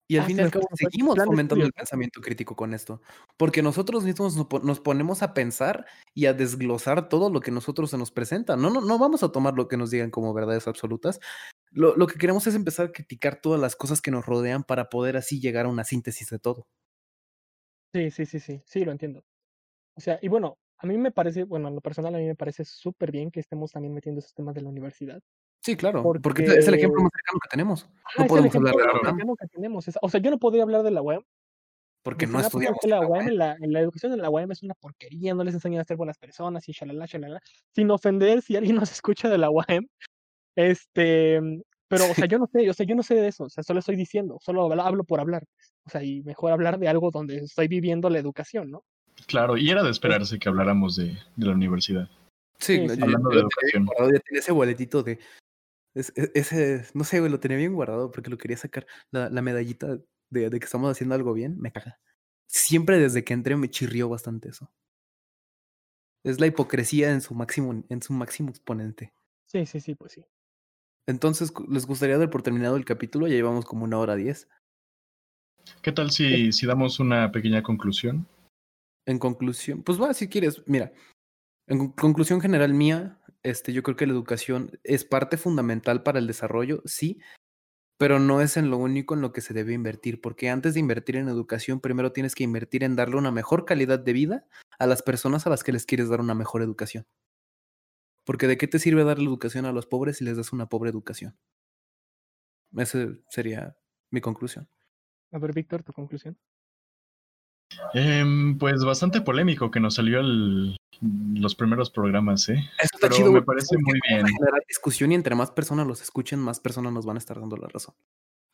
Y al Ah, fin y al cabo seguimos fomentando el pensamiento crítico con esto. Porque nosotros mismos nos ponemos a pensar y a desglosar todo lo que nosotros se nos presenta. No, no, no vamos a tomar lo que nos digan como verdades absolutas. Lo, lo que queremos es empezar a criticar todas las cosas que nos rodean para poder así llegar a una síntesis de todo. Sí, sí, sí, sí, sí, lo entiendo. O sea, y bueno, a mí me parece, bueno, en lo personal a mí me parece súper bien que estemos también metiendo esos temas de la universidad. Sí, claro. Porque, es el ejemplo Porque- más cercano que tenemos. Ah, No podemos hablar de la cercano que tenemos. O sea, yo no podría hablar de la UAM. porque no "Ah, pues, estudiamos. es que la UAM, UAM". en la, la educación en la UAM es una porquería, no les enseñan a ser buenas personas y shalala, shalala. Sin ofender si alguien nos escucha de la UAM. Este, pero, o sea, yo no sé, o sea, yo no sé de eso, o sea, solo estoy diciendo, solo hablo, por hablar. O sea, y mejor hablar de algo donde estoy viviendo la educación, ¿no? Claro, y era de esperarse que habláramos de, de la universidad. Sí, Sí, yo- sí. yo- Hablando yo de educación. guardado, ya tenía ese boletito de. es- e- ese, no sé, güey, lo tenía bien guardado porque lo quería sacar. La, la medallita de, de que estamos haciendo algo bien, me caga. Siempre desde que entré me chirrió bastante eso. Es la hipocresía en su máximo, en su máximo exponente. Sí, sí, sí, pues sí. Entonces, ¿les gustaría dar por terminado el capítulo? Ya llevamos como una hora diez. ¿Qué tal si, si damos una pequeña conclusión? En conclusión, pues va, si quieres, mira, en con- conclusión general mía, este, yo creo que la educación es parte fundamental para el desarrollo, sí, pero no es en lo único en lo que se debe invertir, porque antes de invertir en educación, primero tienes que invertir en darle una mejor calidad de vida a las personas a las que les quieres dar una mejor educación. Porque de qué te sirve darle educación a los pobres si les das una pobre educación. Esa sería mi conclusión. A ver, Víctor, tu conclusión. Em, pues bastante polémico que nos salió el- los primeros programas, ¿eh? Eso está Pero chido, me parece muy bien. generar discusión y entre más personas los escuchen, más personas nos van a estar dando la razón.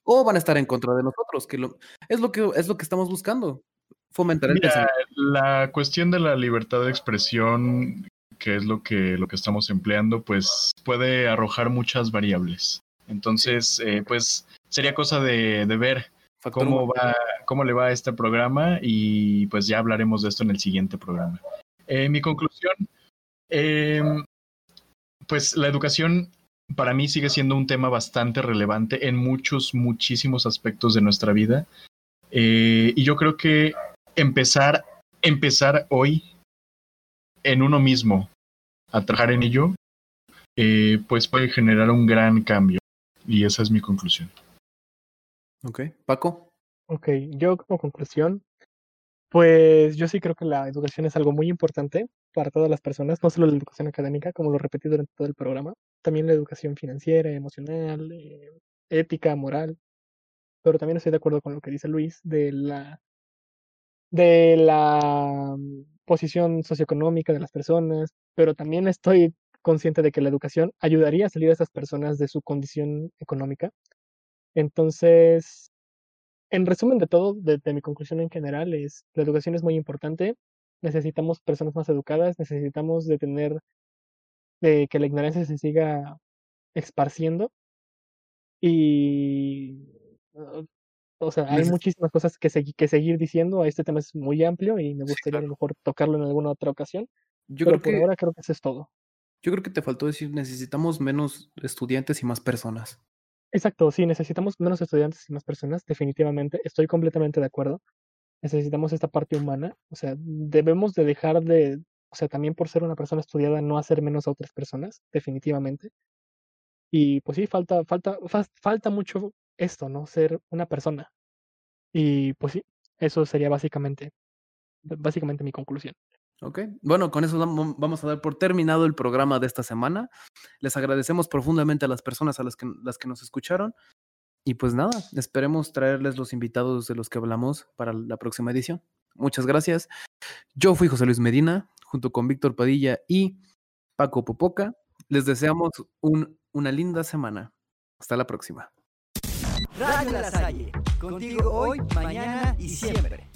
O van a estar en contra de nosotros, que lo, es lo que es lo que estamos buscando. Fomentar el Mira, la cuestión de la libertad de expresión, que es lo que, lo que estamos empleando, pues puede arrojar muchas variables. Entonces, eh, pues sería cosa de, de ver Factor cómo humano. va, cómo le va a este programa y pues ya hablaremos de esto en el siguiente programa. Eh, mi conclusión, em, pues la educación para mí sigue siendo un tema bastante relevante en muchos, muchísimos aspectos de nuestra vida. Eh, y yo creo que empezar, empezar hoy en uno mismo a trabajar en ello, eh, pues puede generar un gran cambio. Y esa es mi conclusión. Ok, Paco. Ok, yo como conclusión, pues yo sí creo que la educación es algo muy importante para todas las personas, no solo la educación académica, como lo repetí durante todo el programa, también la educación financiera, emocional, eh, ética, moral, pero también estoy de acuerdo con lo que dice Luis de la de la posición socioeconómica de las personas, pero también estoy consciente de que la educación ayudaría a salir a esas personas de su condición económica. Entonces, en resumen de todo, de, de mi conclusión en general es, la educación es muy importante, necesitamos personas más educadas, necesitamos de tener, de que la ignorancia se siga esparciendo y, o sea, hay muchísimas cosas que, que seguir diciendo, este tema es muy amplio y me gustaría a lo mejor tocarlo en alguna otra ocasión, Yo pero creo por que ahora creo que eso es todo. yo creo que te faltó decir necesitamos menos estudiantes y más personas. Exacto, sí, necesitamos menos estudiantes y más personas, definitivamente, estoy completamente de acuerdo. Necesitamos esta parte humana, o sea, debemos de dejar de, o sea, también por ser una persona estudiada, no hacer menos a otras personas, definitivamente. Y pues sí, falta, falta, falta mucho esto, ¿no? Ser una persona. Y pues sí, eso sería básicamente, básicamente mi conclusión. Ok, bueno, con eso vamos a dar por terminado el programa de esta semana. Les agradecemos profundamente a las personas a las que, las que nos escucharon. Y pues nada, esperemos traerles los invitados de los que hablamos para la próxima edición. Muchas gracias. Yo fui José Luis Medina, junto con Víctor Padilla y Paco Popoca. Les deseamos un- una linda semana. Hasta la próxima. Radio La Salle. Contigo hoy, mañana y siempre.